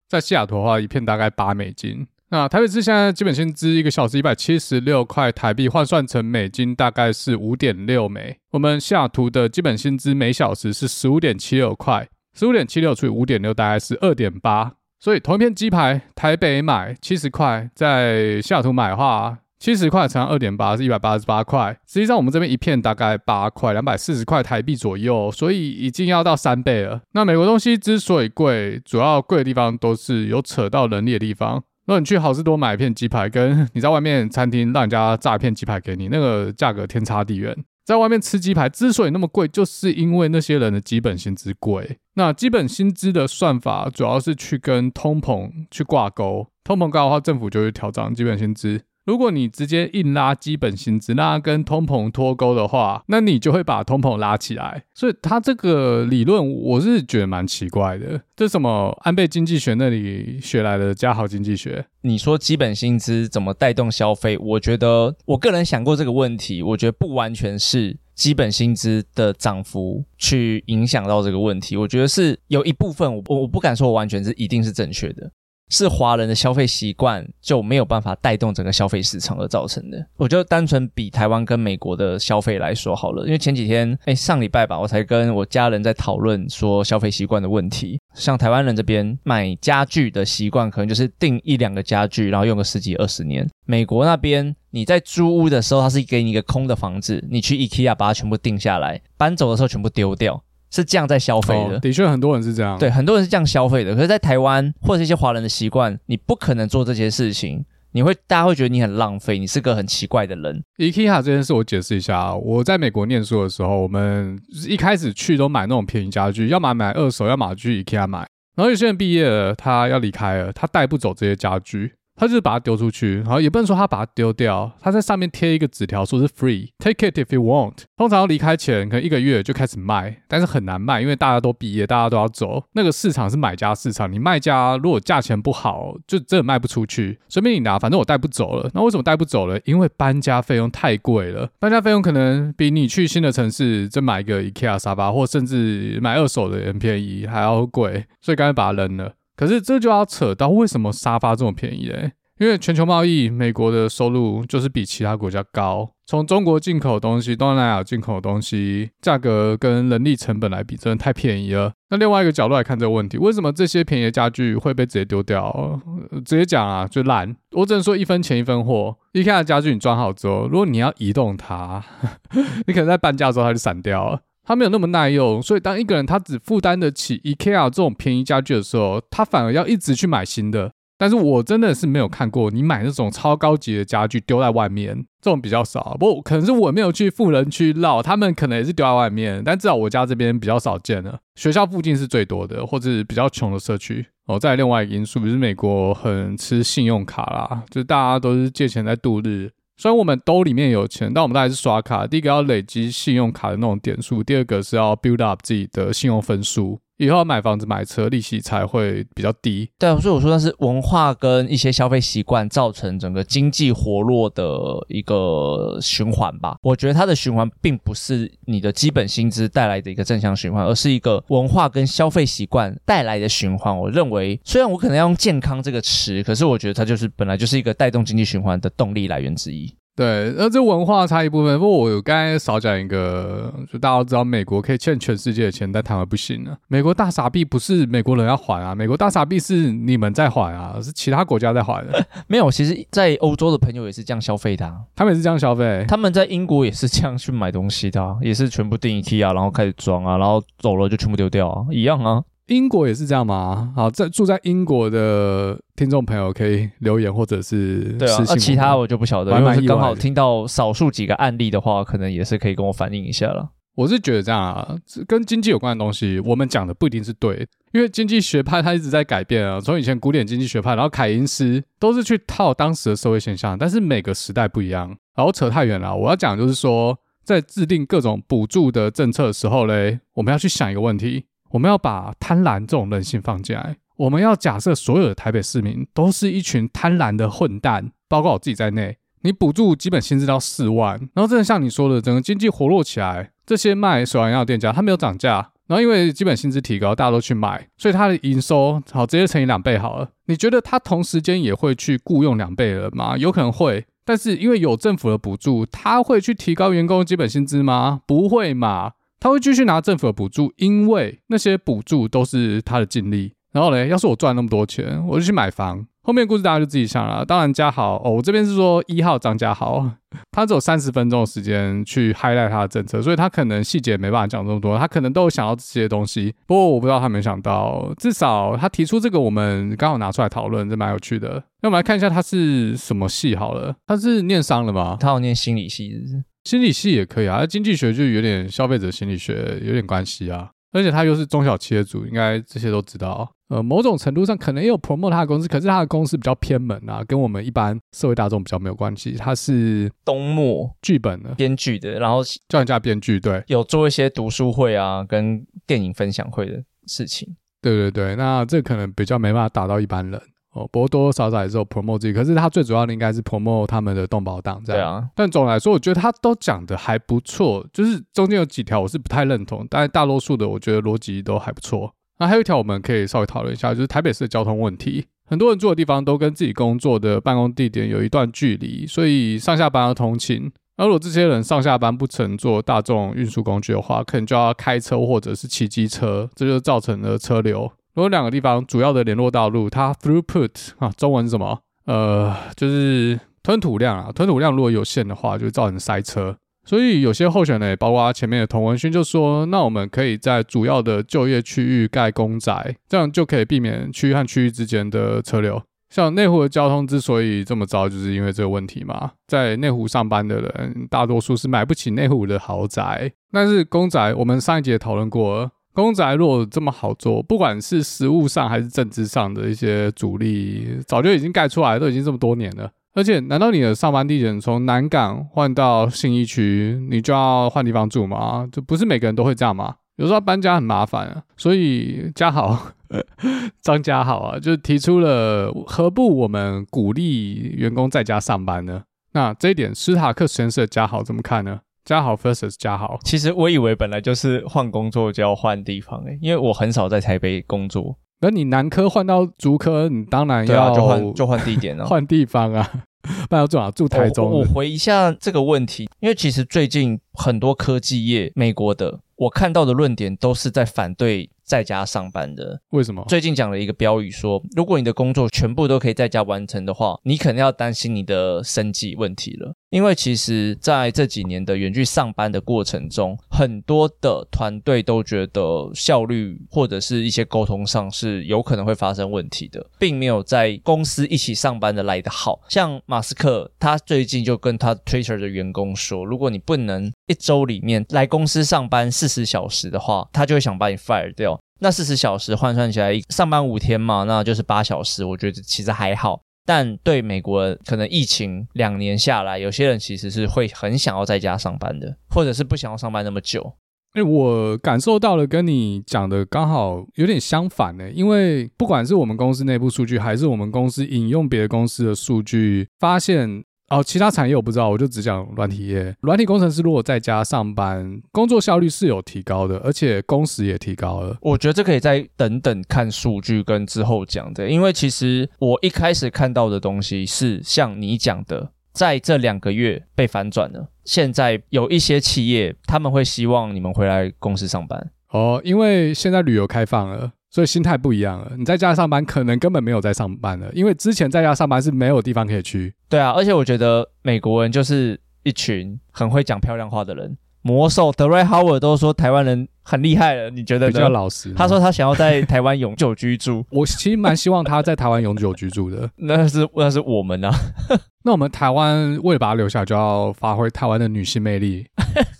在西雅图的话，一片大概八美金。那台北市现在基本薪资一个小时一百七十六块台币，换算成美金大概是五点六美。我们西雅图的基本薪资每小时是十五点七六块，十五点七六除以五点六大概是二点八。所以同一片鸡排，台北买七十块，在西雅图买的话，七十块乘二点八是一百八十八块。实际上我们这边一片大概八块，两百四十块台币左右，所以已经要到三倍了。那美国东西之所以贵，主要贵的地方都是有扯到人力的地方。如果你去好市多买一片鸡排，跟 [LAUGHS] 你在外面餐厅让人家炸一片鸡排给你，那个价格天差地远。在外面吃鸡排之所以那么贵，就是因为那些人的基本薪资贵。那基本薪资的算法主要是去跟通膨去挂钩，通膨高的话，政府就会调涨基本薪资。如果你直接硬拉基本薪资，那跟通膨脱钩的话，那你就会把通膨拉起来。所以他这个理论，我是觉得蛮奇怪的。这什么安倍经济学那里学来的加豪经济学？你说基本薪资怎么带动消费？我觉得我个人想过这个问题，我觉得不完全是基本薪资的涨幅去影响到这个问题。我觉得是有一部分，我我不敢说完全是一定是正确的。是华人的消费习惯就没有办法带动整个消费市场而造成的。我就单纯比台湾跟美国的消费来说好了，因为前几天，哎，上礼拜吧，我才跟我家人在讨论说消费习惯的问题。像台湾人这边买家具的习惯，可能就是订一两个家具，然后用个十几二十年。美国那边你在租屋的时候，它是给你一个空的房子，你去 IKEA 把它全部订下来，搬走的时候全部丢掉。是这样在消费的。哦，的确很多人是这样，对，很多人是这样消费的。可是，在台湾或者一些华人的习惯，你不可能做这些事情，你会大家会觉得你很浪费，你是个很奇怪的人。IKEA 这件事我解释一下啊，我在美国念书的时候，我们一开始去都买那种便宜家具，要么买二手，要么去 IKEA 买。然后有些人毕业了，他要离开了，他带不走这些家具。他就是把它丢出去，然后也不能说他把它丢掉，他在上面贴一个纸条，说是 free，take it if you want。通常离开前可能一个月就开始卖，但是很难卖，因为大家都毕业，大家都要走。那个市场是买家市场，你卖家如果价钱不好，就真的卖不出去。随便你拿，反正我带不走了。那为什么带不走了？因为搬家费用太贵了，搬家费用可能比你去新的城市再买一个 IKEA 沙发，或甚至买二手的很便宜还要贵，所以干脆把它扔了。可是这就要扯到为什么沙发这么便宜嘞？因为全球贸易，美国的收入就是比其他国家高。从中国进口的东西、东南亚进口的东西，价格跟人力成本来比，真的太便宜了。那另外一个角度来看这个问题，为什么这些便宜的家具会被直接丢掉？直接讲啊，就烂。我只能说一分钱一分货。IKEA 的家具你装好之后，如果你要移动它，[LAUGHS] 你可能在搬家的时候它就散掉了。它没有那么耐用，所以当一个人他只负担得起 IKEA 这种便宜家具的时候，他反而要一直去买新的。但是我真的是没有看过你买那种超高级的家具丢在外面，这种比较少。不可能是我没有去富人区绕，他们可能也是丢在外面。但至少我家这边比较少见了，学校附近是最多的，或者是比较穷的社区。哦，再另外一个因素，就是美国很吃信用卡啦，就大家都是借钱在度日。虽然我们兜里面有钱，但我们都还是刷卡。第一个要累积信用卡的那种点数，第二个是要 build up 自己的信用分数。以后买房子买车利息才会比较低。对啊，所以我说那是文化跟一些消费习惯造成整个经济活络的一个循环吧。我觉得它的循环并不是你的基本薪资带来的一个正向循环，而是一个文化跟消费习惯带来的循环。我认为，虽然我可能要用健康这个词，可是我觉得它就是本来就是一个带动经济循环的动力来源之一。对，那这文化差异部分，不过我有刚才少讲一个，就大家都知道，美国可以欠全世界的钱，但台湾不行了。美国大傻逼不是美国人要还啊，美国大傻逼是你们在还啊，是其他国家在还的。[LAUGHS] 没有，其实，在欧洲的朋友也是这样消费的啊，他们也是这样消费，他们在英国也是这样去买东西的啊，也是全部订一批啊，然后开始装啊，然后走了就全部丢掉啊，一样啊。英国也是这样吗？好，在住在英国的听众朋友可以留言或者是对啊，那其他我就不晓得，因为刚好听到少数几个案例的话，可能也是可以跟我反映一下了。我是觉得这样啊，跟经济有关的东西，我们讲的不一定是对，因为经济学派它一直在改变啊。从以前古典经济学派，然后凯因斯都是去套当时的社会现象，但是每个时代不一样。然后扯太远了，我要讲就是说，在制定各种补助的政策的时候嘞，我们要去想一个问题。我们要把贪婪这种人性放进来。我们要假设所有的台北市民都是一群贪婪的混蛋，包括我自己在内。你补助基本薪资到四万，然后真的像你说的，整个经济活络起来，这些卖手摇饮料店家他没有涨价，然后因为基本薪资提高，大家都去买，所以他的营收好直接乘以两倍好了。你觉得他同时间也会去雇佣两倍人吗？有可能会，但是因为有政府的补助，他会去提高员工基本薪资吗？不会嘛。他会继续拿政府的补助，因为那些补助都是他的尽力。然后嘞，要是我赚那么多钱，我就去买房。后面故事大家就自己想了。当然，嘉豪哦，我这边是说一号张嘉豪，他只有三十分钟的时间去 highlight 他的政策，所以他可能细节没办法讲这么多。他可能都有想到这些东西，不过我不知道他没想到。至少他提出这个，我们刚好拿出来讨论，这蛮有趣的。那我们来看一下他是什么系好了。他是念商的吗？他有念心理系是是？心理系也可以啊，经济学就有点消费者心理学有点关系啊，而且他又是中小企业主，应该这些都知道。呃，某种程度上可能也有 promote 他的公司，可是他的公司比较偏门啊，跟我们一般社会大众比较没有关系。他是东木剧本的编剧的，然后叫人家编剧，对，有做一些读书会啊，跟电影分享会的事情。对对对，那这可能比较没办法打到一般人哦，不过多多少少也是有 promote 自己，可是他最主要的应该是 promote 他们的动保党这样。对啊，但总来说，我觉得他都讲的还不错，就是中间有几条我是不太认同，但是大多数的我觉得逻辑都还不错。那还有一条我们可以稍微讨论一下，就是台北市的交通问题。很多人住的地方都跟自己工作的办公地点有一段距离，所以上下班要通勤。而如果这些人上下班不乘坐大众运输工具的话，可能就要开车或者是骑机车，这就造成了车流。如果两个地方主要的联络道路，它 throughput 啊，中文是什么？呃，就是吞吐量啊，吞吐量如果有限的话，就造成塞车。所以有些候选人，包括前面的童文勋，就说：“那我们可以在主要的就业区域盖公宅，这样就可以避免区域和区域之间的车流。像内湖的交通之所以这么糟，就是因为这个问题嘛。在内湖上班的人，大多数是买不起内湖的豪宅。但是公宅，我们上一节讨论过，公宅如果这么好做，不管是实物上还是政治上的一些阻力，早就已经盖出来，都已经这么多年了。”而且，难道你的上班地点从南港换到信义区，你就要换地方住吗？就不是每个人都会这样吗？有时候搬家很麻烦啊。所以嘉豪，[LAUGHS] 张嘉豪啊，就提出了何不我们鼓励员工在家上班呢？那这一点，史塔克实验室的嘉豪怎么看呢？嘉豪 versus 嘉豪，其实我以为本来就是换工作就要换地方诶、欸，因为我很少在台北工作。那你南科换到竹科，你当然要、啊、就换就换地点了，换地方啊，[LAUGHS] 不然要住哪？住台中。我，我回一下这个问题，因为其实最近很多科技业，美国的，我看到的论点都是在反对。在家上班的，为什么？最近讲了一个标语说，如果你的工作全部都可以在家完成的话，你可能要担心你的生计问题了。因为其实在这几年的远距上班的过程中，很多的团队都觉得效率或者是一些沟通上是有可能会发生问题的，并没有在公司一起上班的来的好。像马斯克，他最近就跟他 Twitter 的员工说，如果你不能一周里面来公司上班四十小时的话，他就会想把你 fire 掉。那四十小时换算起来，上班五天嘛，那就是八小时。我觉得其实还好，但对美国可能疫情两年下来，有些人其实是会很想要在家上班的，或者是不想要上班那么久。哎，我感受到了跟你讲的刚好有点相反呢，因为不管是我们公司内部数据，还是我们公司引用别的公司的数据，发现。哦，其他产业我不知道，我就只讲软体业。软体工程师如果在家上班，工作效率是有提高的，而且工时也提高了。我觉得这可以再等等看数据跟之后讲的，因为其实我一开始看到的东西是像你讲的，在这两个月被反转了。现在有一些企业他们会希望你们回来公司上班。哦，因为现在旅游开放了。所以心态不一样了，你在家上班可能根本没有在上班了，因为之前在家上班是没有地方可以去。对啊，而且我觉得美国人就是一群很会讲漂亮话的人。魔兽德瑞哈尔都说台湾人很厉害了，你觉得呢？比较老实。他说他想要在台湾永久居住，[LAUGHS] 我其实蛮希望他在台湾永久居住的。[LAUGHS] 那是那是我们啊，[LAUGHS] 那我们台湾为了把他留下，就要发挥台湾的女性魅力。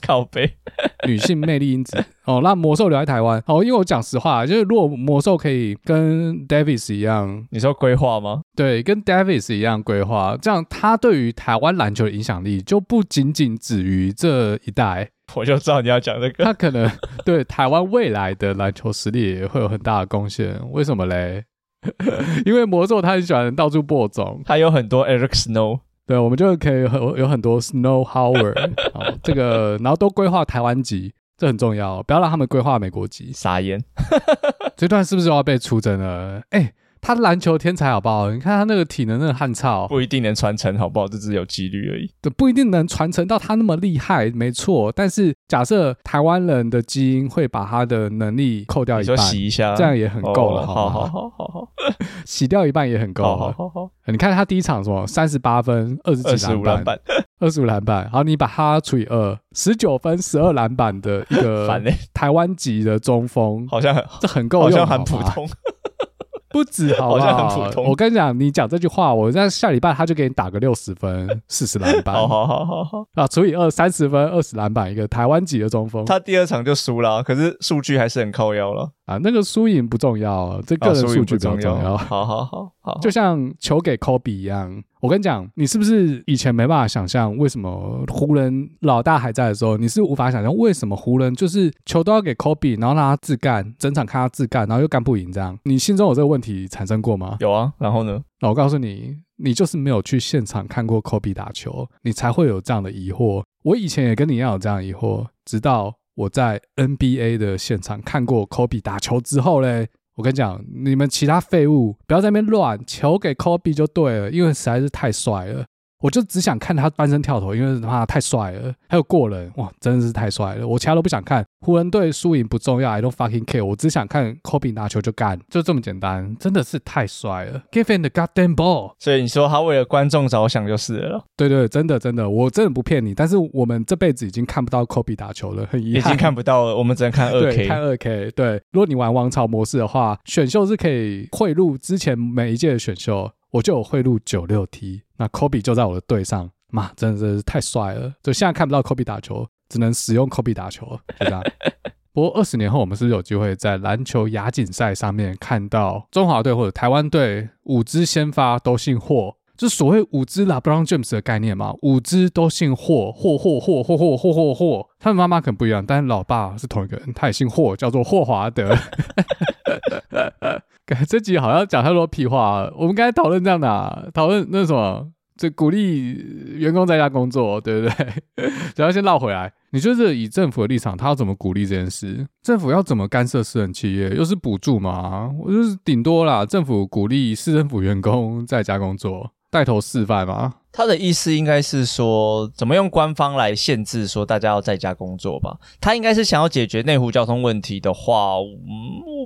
[LAUGHS] 靠背，[LAUGHS] 女性魅力因子哦，那魔兽留在台湾哦，因为我讲实话，就是如果魔兽可以跟 Davis 一样，你说规划吗？对，跟 Davis 一样规划，这样他对于台湾篮球的影响力就不仅仅止于这一代。我就知道你要讲这个，他可能 [LAUGHS] 对台湾未来的篮球实力也会有很大的贡献。为什么嘞？因为魔兽他很喜欢到处播种，他有很多 Eric Snow。对，我们就可以有有很多 Snow Howard，[LAUGHS] 这个然后都规划台湾籍，这很重要，不要让他们规划美国籍。傻眼，[LAUGHS] 这段是不是要被出征了？哎。他篮球天才好不好？你看他那个体能，那个汉超，不一定能传承好不好？这只是有几率而已。对，不一定能传承到他那么厉害，没错。但是假设台湾人的基因会把他的能力扣掉一半，洗一下，这样也很够了。好好好好好好，洗掉一半也很够了。好好好，你看他第一场什么？三十八分，二十几篮板，二十五篮板。好，你把它除以二，十九分，十二篮板的一个 [LAUGHS] 台湾籍的中锋，好像很这很够用，好像很普通。不止，好不好？好像很普通。我跟你讲，你讲这句话，我在下礼拜他就给你打个六十分，四十篮板。好好好好好啊，除以二，三十分，二十篮板，一个台湾籍的中锋。他第二场就输了，可是数据还是很靠腰了。啊，那个输赢不重要，这个人数据比较重要。好好好好，就像球给科比一样。我跟你讲，你是不是以前没办法想象为什么湖人老大还在的时候，你是无法想象为什么湖人就是球都要给科比，然后让他自干，整场看他自干，然后又干不赢这样？你心中有这个问题产生过吗？有啊，然后呢？那我告诉你，你就是没有去现场看过科比打球，你才会有这样的疑惑。我以前也跟你一样有这样的疑惑，直到我在 NBA 的现场看过科比打球之后嘞。我跟你讲，你们其他废物不要在那边乱，球给科比就对了，因为实在是太帅了。我就只想看他翻身跳投，因为他太帅了，还有过人，哇，真的是太帅了。我其他都不想看，湖人队输赢不重要，I don't fucking care。我只想看科比拿球就干，就这么简单，真的是太帅了。Give him the goddamn ball。所以你说他为了观众着想就是了。对对，真的真的，我真的不骗你。但是我们这辈子已经看不到科比打球了，很遗憾，已经看不到了。我们只能看二 K，看二 K。对，如果你玩王朝模式的话，选秀是可以汇入之前每一届的选秀，我就有汇入九六 T，那 Kobe 就在我的队上。妈，真的是太帅了！就现在看不到 Kobe 打球，只能使用 Kobe 打球，就这样。[LAUGHS] 不过二十年后，我们是不是有机会在篮球亚锦赛上面看到中华队或者台湾队五支先发都姓霍？就所谓五支 LeBron James 的概念嘛，五支都姓霍，霍霍霍霍霍霍霍霍。他们妈妈可能不一样，但是老爸是同一个人，他也姓霍，叫做霍华德。[LAUGHS] 这集好像讲太多屁话，我们刚才讨论这样的、啊，讨论那什么。这鼓励员工在家工作，对不对？[LAUGHS] 然后先绕回来，你就是以政府的立场，他要怎么鼓励这件事？政府要怎么干涉私人企业？又是补助嘛？我就是顶多啦，政府鼓励市政府员工在家工作，带头示范吗。他的意思应该是说，怎么用官方来限制说大家要在家工作吧？他应该是想要解决内湖交通问题的话，我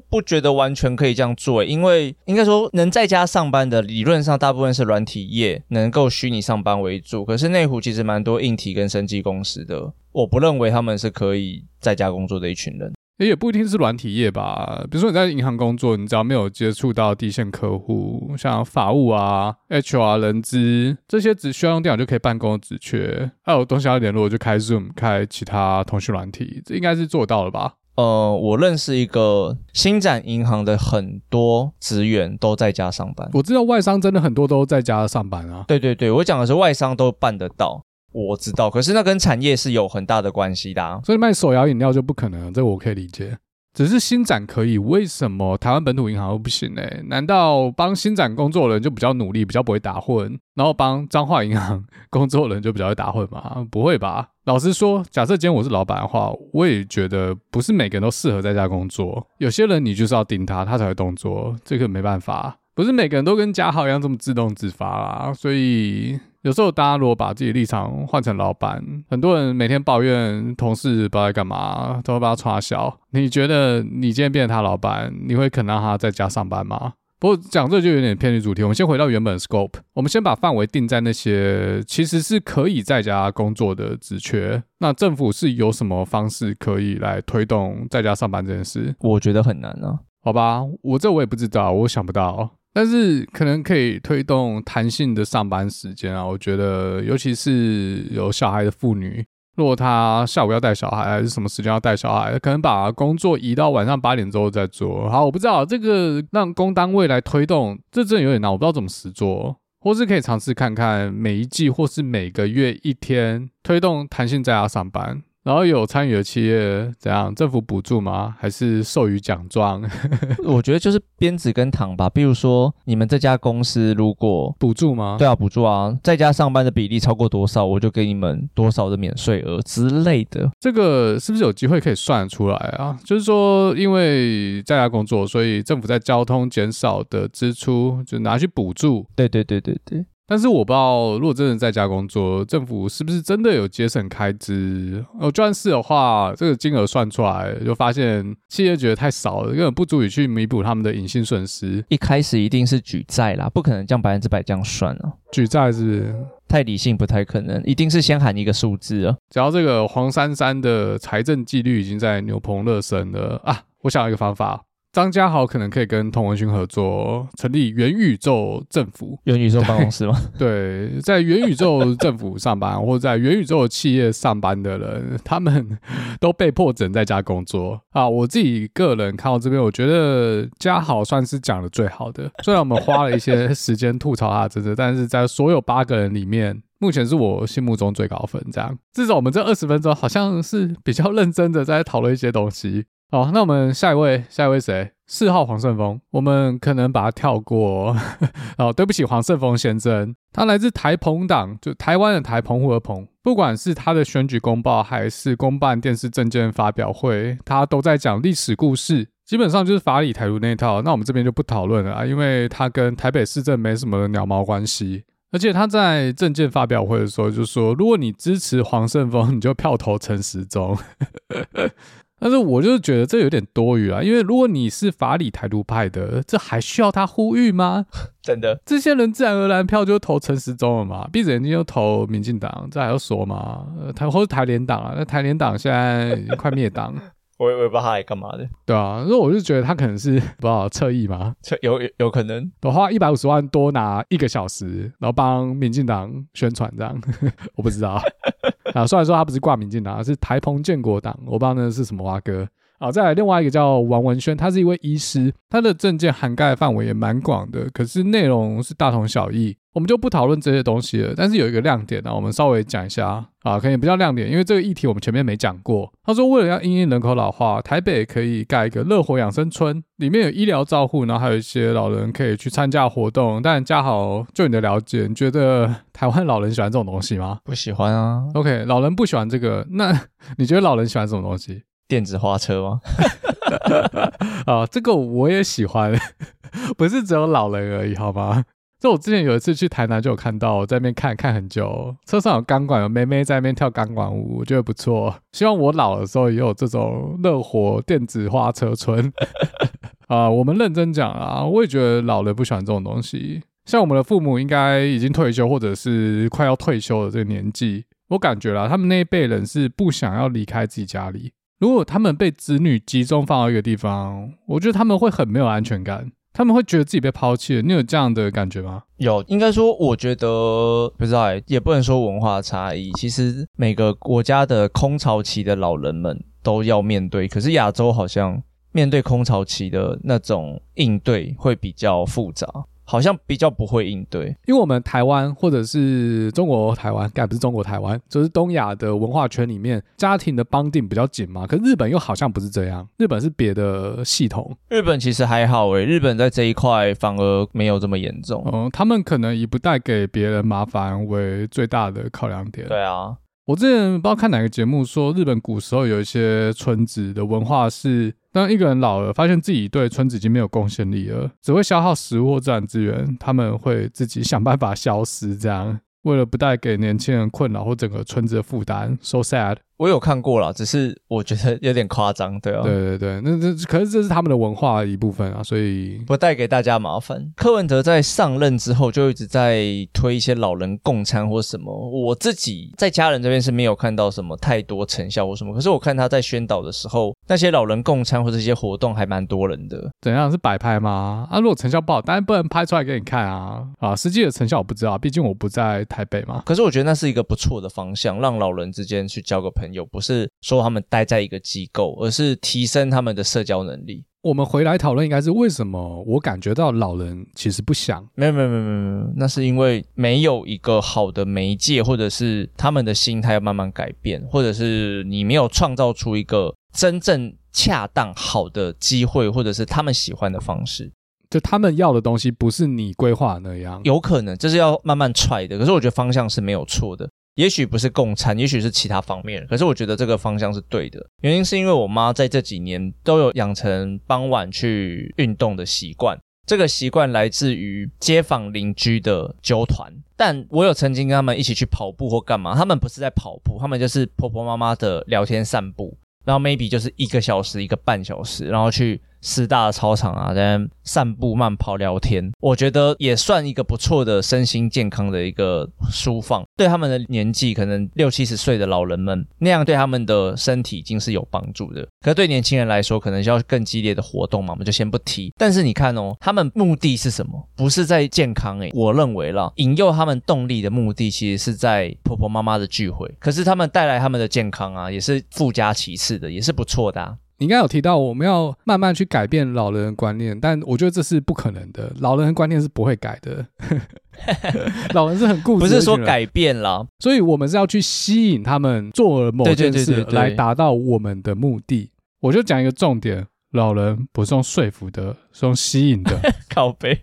不觉得完全可以这样做，因为应该说能在家上班的理论上大部分是软体业能够虚拟上班为主，可是内湖其实蛮多硬体跟生技公司的，我不认为他们是可以在家工作的一群人。也不一定是软体业吧，比如说你在银行工作，你只要没有接触到第一线客户，像法务啊、HR、人资这些，只需要用电脑就可以办公的职缺，还有东西要联络就开 Zoom、开其他通讯软体，这应该是做到了吧？呃，我认识一个星展银行的很多职员都在家上班，我知道外商真的很多都在家上班啊。对对对，我讲的是外商都办得到。我知道，可是那跟产业是有很大的关系的，所以卖手摇饮料就不可能，这我可以理解。只是新展可以，为什么台湾本土银行都不行呢？难道帮新展工作的人就比较努力，比较不会打混，然后帮彰化银行工作的人就比较会打混吗？[LAUGHS] 不会吧？老实说，假设今天我是老板的话，我也觉得不是每个人都适合在家工作。有些人你就是要盯他，他才会动作，这个没办法，不是每个人都跟嘉豪一样这么自动自发啦，所以。有时候，大家如果把自己的立场换成老板，很多人每天抱怨同事不知道干嘛，都会把他嘲笑。你觉得你今天变成他老板，你会肯让他在家上班吗？不过讲这就有点偏离主题。我们先回到原本的 scope，我们先把范围定在那些其实是可以在家工作的职缺。那政府是有什么方式可以来推动在家上班这件事？我觉得很难呢、啊。好吧，我这我也不知道，我想不到。但是可能可以推动弹性的上班时间啊，我觉得，尤其是有小孩的妇女，如果她下午要带小孩，还是什么时间要带小孩，可能把工作移到晚上八点之后再做。好，我不知道这个让工单位来推动，这真的有点难，我不知道怎么实做，或是可以尝试看看每一季或是每个月一天推动弹性在家上班。然后有参与的企业怎样？政府补助吗？还是授予奖状？[LAUGHS] 我觉得就是鞭子跟糖吧。比如说，你们这家公司如果补助吗？对啊，补助啊，在家上班的比例超过多少，我就给你们多少的免税额之类的。这个是不是有机会可以算得出来啊？就是说，因为在家工作，所以政府在交通减少的支出就拿去补助。对对对对对。但是我不知道，如果真的在家工作，政府是不是真的有节省开支？哦，就算是的话，这个金额算出来，就发现企业觉得太少了，根本不足以去弥补他们的隐性损失。一开始一定是举债啦，不可能这样百分之百这样算啊。举债是太理性，不太可能，一定是先喊一个数字啊。只要这个黄珊珊的财政纪律已经在牛棚热身了啊，我想到一个方法。张家豪可能可以跟童文勋合作，成立元宇宙政府。元宇宙办公室吗？[LAUGHS] 对，在元宇宙政府上班，[LAUGHS] 或者在元宇宙企业上班的人，他们都被迫只能在家工作啊。我自己个人看到这边，我觉得家豪算是讲的最好的。虽然我们花了一些时间吐槽他，真的，但是在所有八个人里面，目前是我心目中最高分。这样，至少我们这二十分钟好像是比较认真的在讨论一些东西。好，那我们下一位，下一位谁？四号黄胜峰，我们可能把他跳过。[LAUGHS] 哦，对不起，黄胜峰先生，他来自台澎党，就台湾的台澎湖的澎。不管是他的选举公报，还是公办电视政见发表会，他都在讲历史故事，基本上就是法理台独那一套。那我们这边就不讨论了啊，因为他跟台北市政没什么鸟毛关系。而且他在政见发表会的时候就说，如果你支持黄胜峰，你就票投陈时中。但是我就是觉得这有点多余啊，因为如果你是法理台独派的，这还需要他呼吁吗？真的，这些人自然而然票就投陈时中了嘛，闭着眼睛就投民进党，这还要说吗？呃，台或是台联党啊，那台联党现在已经快灭党。[LAUGHS] 我也我也不知道他来干嘛的，对啊，所以我就觉得他可能是不知道侧翼嘛，有有有可能，我花一百五十万多拿一个小时，然后帮民进党宣传这样，[LAUGHS] 我不知道 [LAUGHS] 啊。虽然说他不是挂民进党，是台澎建国党，我不知道那是什么蛙哥。好，再来另外一个叫王文轩，他是一位医师，他的证件涵盖范围也蛮广的，可是内容是大同小异，我们就不讨论这些东西了。但是有一个亮点呢，我们稍微讲一下啊，可以不叫亮点，因为这个议题我们前面没讲过。他说，为了要因应人口老化，台北可以盖一个乐活养生村，里面有医疗照护，然后还有一些老人可以去参加活动。但家豪，就你的了解，你觉得台湾老人喜欢这种东西吗？不喜欢啊。OK，老人不喜欢这个，那你觉得老人喜欢什么东西？[LAUGHS] 电子花车吗？啊，[LAUGHS] 这个我也喜欢，[LAUGHS] 不是只有老人而已，好吗？就我之前有一次去台南，就有看到在那边看看很久，车上有钢管，有妹妹在那边跳钢管舞，我觉得不错。希望我老的时候也有这种乐活电子花车村。[LAUGHS] 啊，我们认真讲啊，我也觉得老人不喜欢这种东西。像我们的父母应该已经退休，或者是快要退休的这个年纪，我感觉啦，他们那一辈人是不想要离开自己家里。如果他们被子女集中放到一个地方，我觉得他们会很没有安全感，他们会觉得自己被抛弃了。你有这样的感觉吗？有，应该说，我觉得不知道，也不能说文化差异。其实每个国家的空巢期的老人们都要面对，可是亚洲好像面对空巢期的那种应对会比较复杂。好像比较不会应对，因为我们台湾或者是中国台湾，该不是中国台湾，就是东亚的文化圈里面，家庭的 bonding 比较紧嘛。可是日本又好像不是这样，日本是别的系统。日本其实还好诶，日本在这一块反而没有这么严重。嗯，他们可能以不带给别人麻烦为最大的考量点。对啊。我之前不知道看哪个节目说，日本古时候有一些村子的文化是，当一个人老了，发现自己对村子已经没有贡献力了，只会消耗食物或自然资源，他们会自己想办法消失，这样为了不带给年轻人困扰或整个村子的负担。So sad。我有看过啦，只是我觉得有点夸张，对啊，对对对，那这可是这是他们的文化的一部分啊，所以不带给大家麻烦。柯文哲在上任之后就一直在推一些老人共餐或什么，我自己在家人这边是没有看到什么太多成效或什么，可是我看他在宣导的时候，那些老人共餐或这些活动还蛮多人的。怎样是摆拍吗？啊，如果成效不好，当然不能拍出来给你看啊啊！实际的成效我不知道，毕竟我不在台北嘛。可是我觉得那是一个不错的方向，让老人之间去交个朋友。有不是说他们待在一个机构，而是提升他们的社交能力。我们回来讨论应该是为什么？我感觉到老人其实不想，没有没有没有没有，那是因为没有一个好的媒介，或者是他们的心态要慢慢改变，或者是你没有创造出一个真正恰当好的机会，或者是他们喜欢的方式。就他们要的东西不是你规划那样，有可能这是要慢慢踹的。可是我觉得方向是没有错的。也许不是共餐，也许是其他方面。可是我觉得这个方向是对的，原因是因为我妈在这几年都有养成傍晚去运动的习惯。这个习惯来自于街坊邻居的纠团，但我有曾经跟他们一起去跑步或干嘛，他们不是在跑步，他们就是婆婆妈妈的聊天散步，然后 maybe 就是一个小时一个半小时，然后去师大的操场啊，在散步、慢跑、聊天，我觉得也算一个不错的身心健康的一个舒放。对他们的年纪，可能六七十岁的老人们，那样对他们的身体已经是有帮助的。可是对年轻人来说，可能需要更激烈的活动嘛，我们就先不提。但是你看哦，他们目的是什么？不是在健康诶，我认为啦，引诱他们动力的目的，其实是在婆婆妈妈的聚会。可是他们带来他们的健康啊，也是附加其次的，也是不错的啊。你应该有提到，我们要慢慢去改变老人的观念，但我觉得这是不可能的。老人的观念是不会改的，[LAUGHS] 老人是很固执，不是说改变了，所以我们是要去吸引他们做某件事来达到我们的目的。我就讲一个重点：老人不是用说服的，是用吸引的。[LAUGHS] 靠背，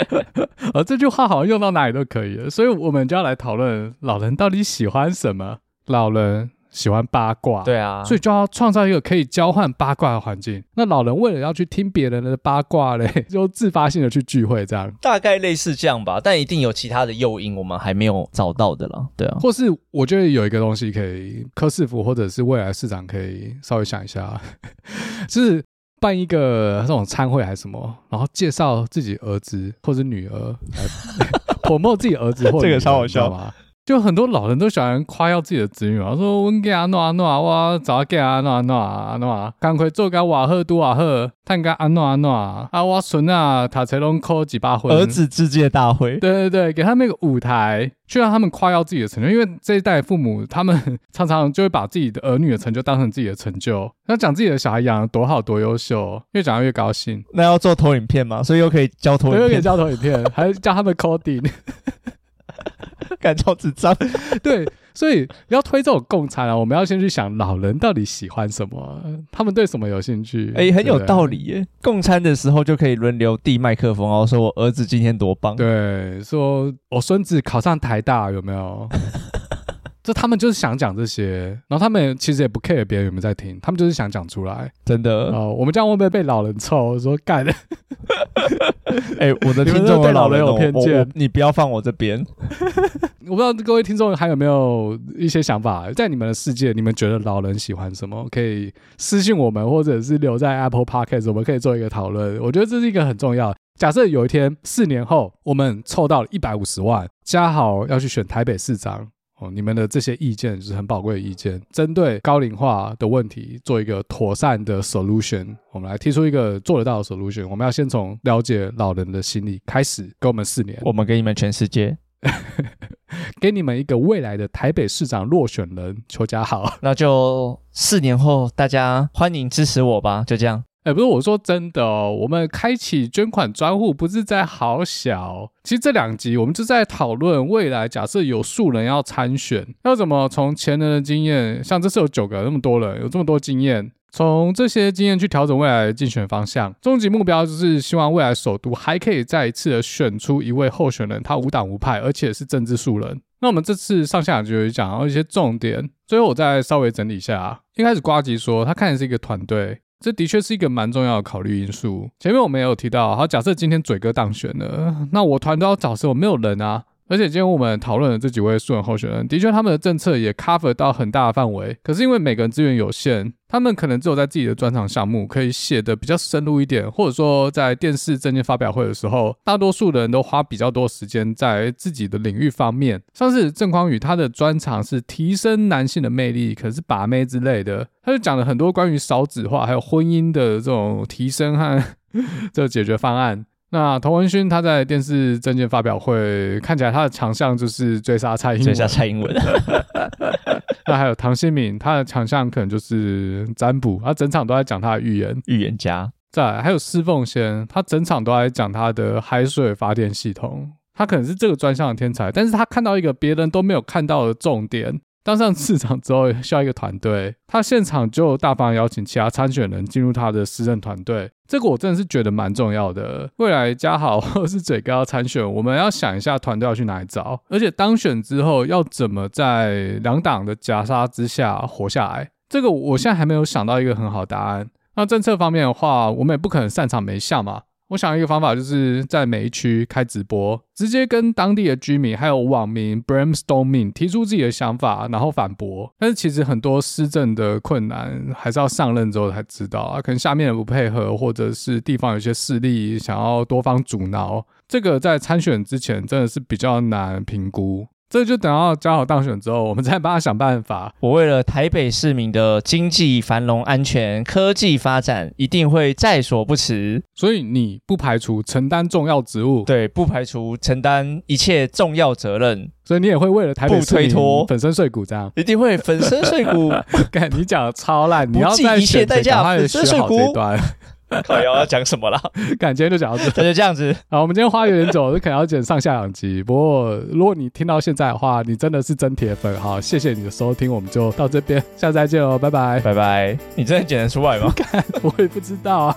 [LAUGHS] 而这句话好像用到哪里都可以了，所以我们就要来讨论老人到底喜欢什么。老人。喜欢八卦，对啊，所以就要创造一个可以交换八卦的环境。那老人为了要去听别人的八卦嘞，[LAUGHS] 就自发性的去聚会，这样大概类似这样吧。但一定有其他的诱因，我们还没有找到的了。对啊，或是我觉得有一个东西可以，柯市府或者是未来市长可以稍微想一下，[LAUGHS] 就是办一个这种餐会还是什么，然后介绍自己儿子或者女儿来 [LAUGHS] promote 自己儿子或者，这个超好笑吗？就很多老人都喜欢夸耀自己的子女嘛，说温给阿诺阿诺啊，我早给阿诺阿诺阿诺啊，赶快做个瓦赫都瓦赫，探个阿诺阿诺啊，啊我孙啊，塔才能扣几把婚，儿子之界大会，对对对，给他们一个舞台，去让他们夸耀自己的成就，因为这一代父母他们常常就会把自己的儿女的成就当成自己的成就，那讲自己的小孩养得多好多优秀，越讲越高兴。那要做投影片嘛？所以又可以教投影片，又可以教投影片，还教他们 coding。[LAUGHS] 感超智障，[LAUGHS] 对，所以要推这种共餐啊，我们要先去想老人到底喜欢什么，他们对什么有兴趣？哎、欸，很有道理耶。共餐的时候就可以轮流递麦克风，然后说我儿子今天多棒，对，说我孙子考上台大有没有？这他们就是想讲这些，然后他们其实也不 care 别人有没有在听，他们就是想讲出来，真的哦。我们这样会不会被老人臭？说干的？[LAUGHS] 哎、欸，我的听众对老人有偏见，你不要放我这边。[LAUGHS] 我不知道各位听众还有没有一些想法，在你们的世界，你们觉得老人喜欢什么？可以私信我们，或者是留在 Apple Podcast，我们可以做一个讨论。我觉得这是一个很重要。假设有一天四年后，我们凑到了一百五十万，嘉豪要去选台北市长。哦，你们的这些意见就是很宝贵的意见，针对高龄化的问题做一个妥善的 solution。我们来提出一个做得到的 solution。我们要先从了解老人的心理开始，给我们四年，我们给你们全世界，[LAUGHS] 给你们一个未来的台北市长落选人邱家豪。那就四年后大家欢迎支持我吧，就这样。哎，不是我说真的哦，我们开启捐款专户不是在好小。其实这两集我们就在讨论未来，假设有数人要参选，要怎么从前人的经验，像这次有九个那么多人，有这么多经验，从这些经验去调整未来的竞选方向。终极目标就是希望未来首都还可以再一次的选出一位候选人，他无党无派，而且是政治素人。那我们这次上下就有讲到一些重点，最后我再稍微整理一下。一开始呱吉说他看的是一个团队。这的确是一个蛮重要的考虑因素。前面我们也有提到，好，假设今天嘴哥当选了，那我团都要找谁？我没有人啊。而且今天我们讨论的这几位素人候选人，的确他们的政策也 cover 到很大的范围。可是因为每个人资源有限，他们可能只有在自己的专长项目可以写的比较深入一点，或者说在电视政见发表会的时候，大多数人都花比较多时间在自己的领域方面。像是郑匡宇，他的专长是提升男性的魅力，可是把妹之类的，他就讲了很多关于少子化还有婚姻的这种提升和 [LAUGHS] 这解决方案。那童文勋他在电视证件发表会看起来他的强项就是追杀蔡英文，追杀蔡英文。[LAUGHS] 那还有唐新敏，他的强项可能就是占卜，他整场都在讲他的预言，预言家。再来还有施凤仙，他整场都在讲他的海水发电系统，他可能是这个专项的天才，但是他看到一个别人都没有看到的重点。当上市长之后，需要一个团队。他现场就大方邀请其他参选人进入他的施政团队，这个我真的是觉得蛮重要的。未来嘉豪或者是嘴哥要参选，我们要想一下团队要去哪里找，而且当选之后要怎么在两党的夹杀之下活下来。这个我现在还没有想到一个很好答案。那政策方面的话，我们也不可能擅长每项嘛。我想一个方法就是在每一区开直播，直接跟当地的居民还有网民 brainstorming 提出自己的想法，然后反驳。但是其实很多施政的困难还是要上任之后才知道啊，可能下面人不配合，或者是地方有些势力想要多方阻挠，这个在参选之前真的是比较难评估。这就等到嘉豪当选之后，我们再帮他想办法。[LAUGHS] 我为了台北市民的经济繁荣、安全、科技发展，一定会在所不辞。所以你不排除承担重要职务，对，不排除承担一切重要责任。所以你也会为了台北市民粉身碎骨，这样一定会粉身碎骨。[LAUGHS] 干，你讲的超烂，你要在一切代价粉身碎骨。[LAUGHS] 靠，要讲什么了？[LAUGHS] 感觉就讲到这，那就这样子。好，我们今天花有点久，就可能要剪上下两集。不过，如果你听到现在的话，你真的是真铁粉。好，谢谢你的收听，我们就到这边，下次再见哦，拜拜，拜拜。你真的剪得出来吗？[LAUGHS] 我也不知道啊。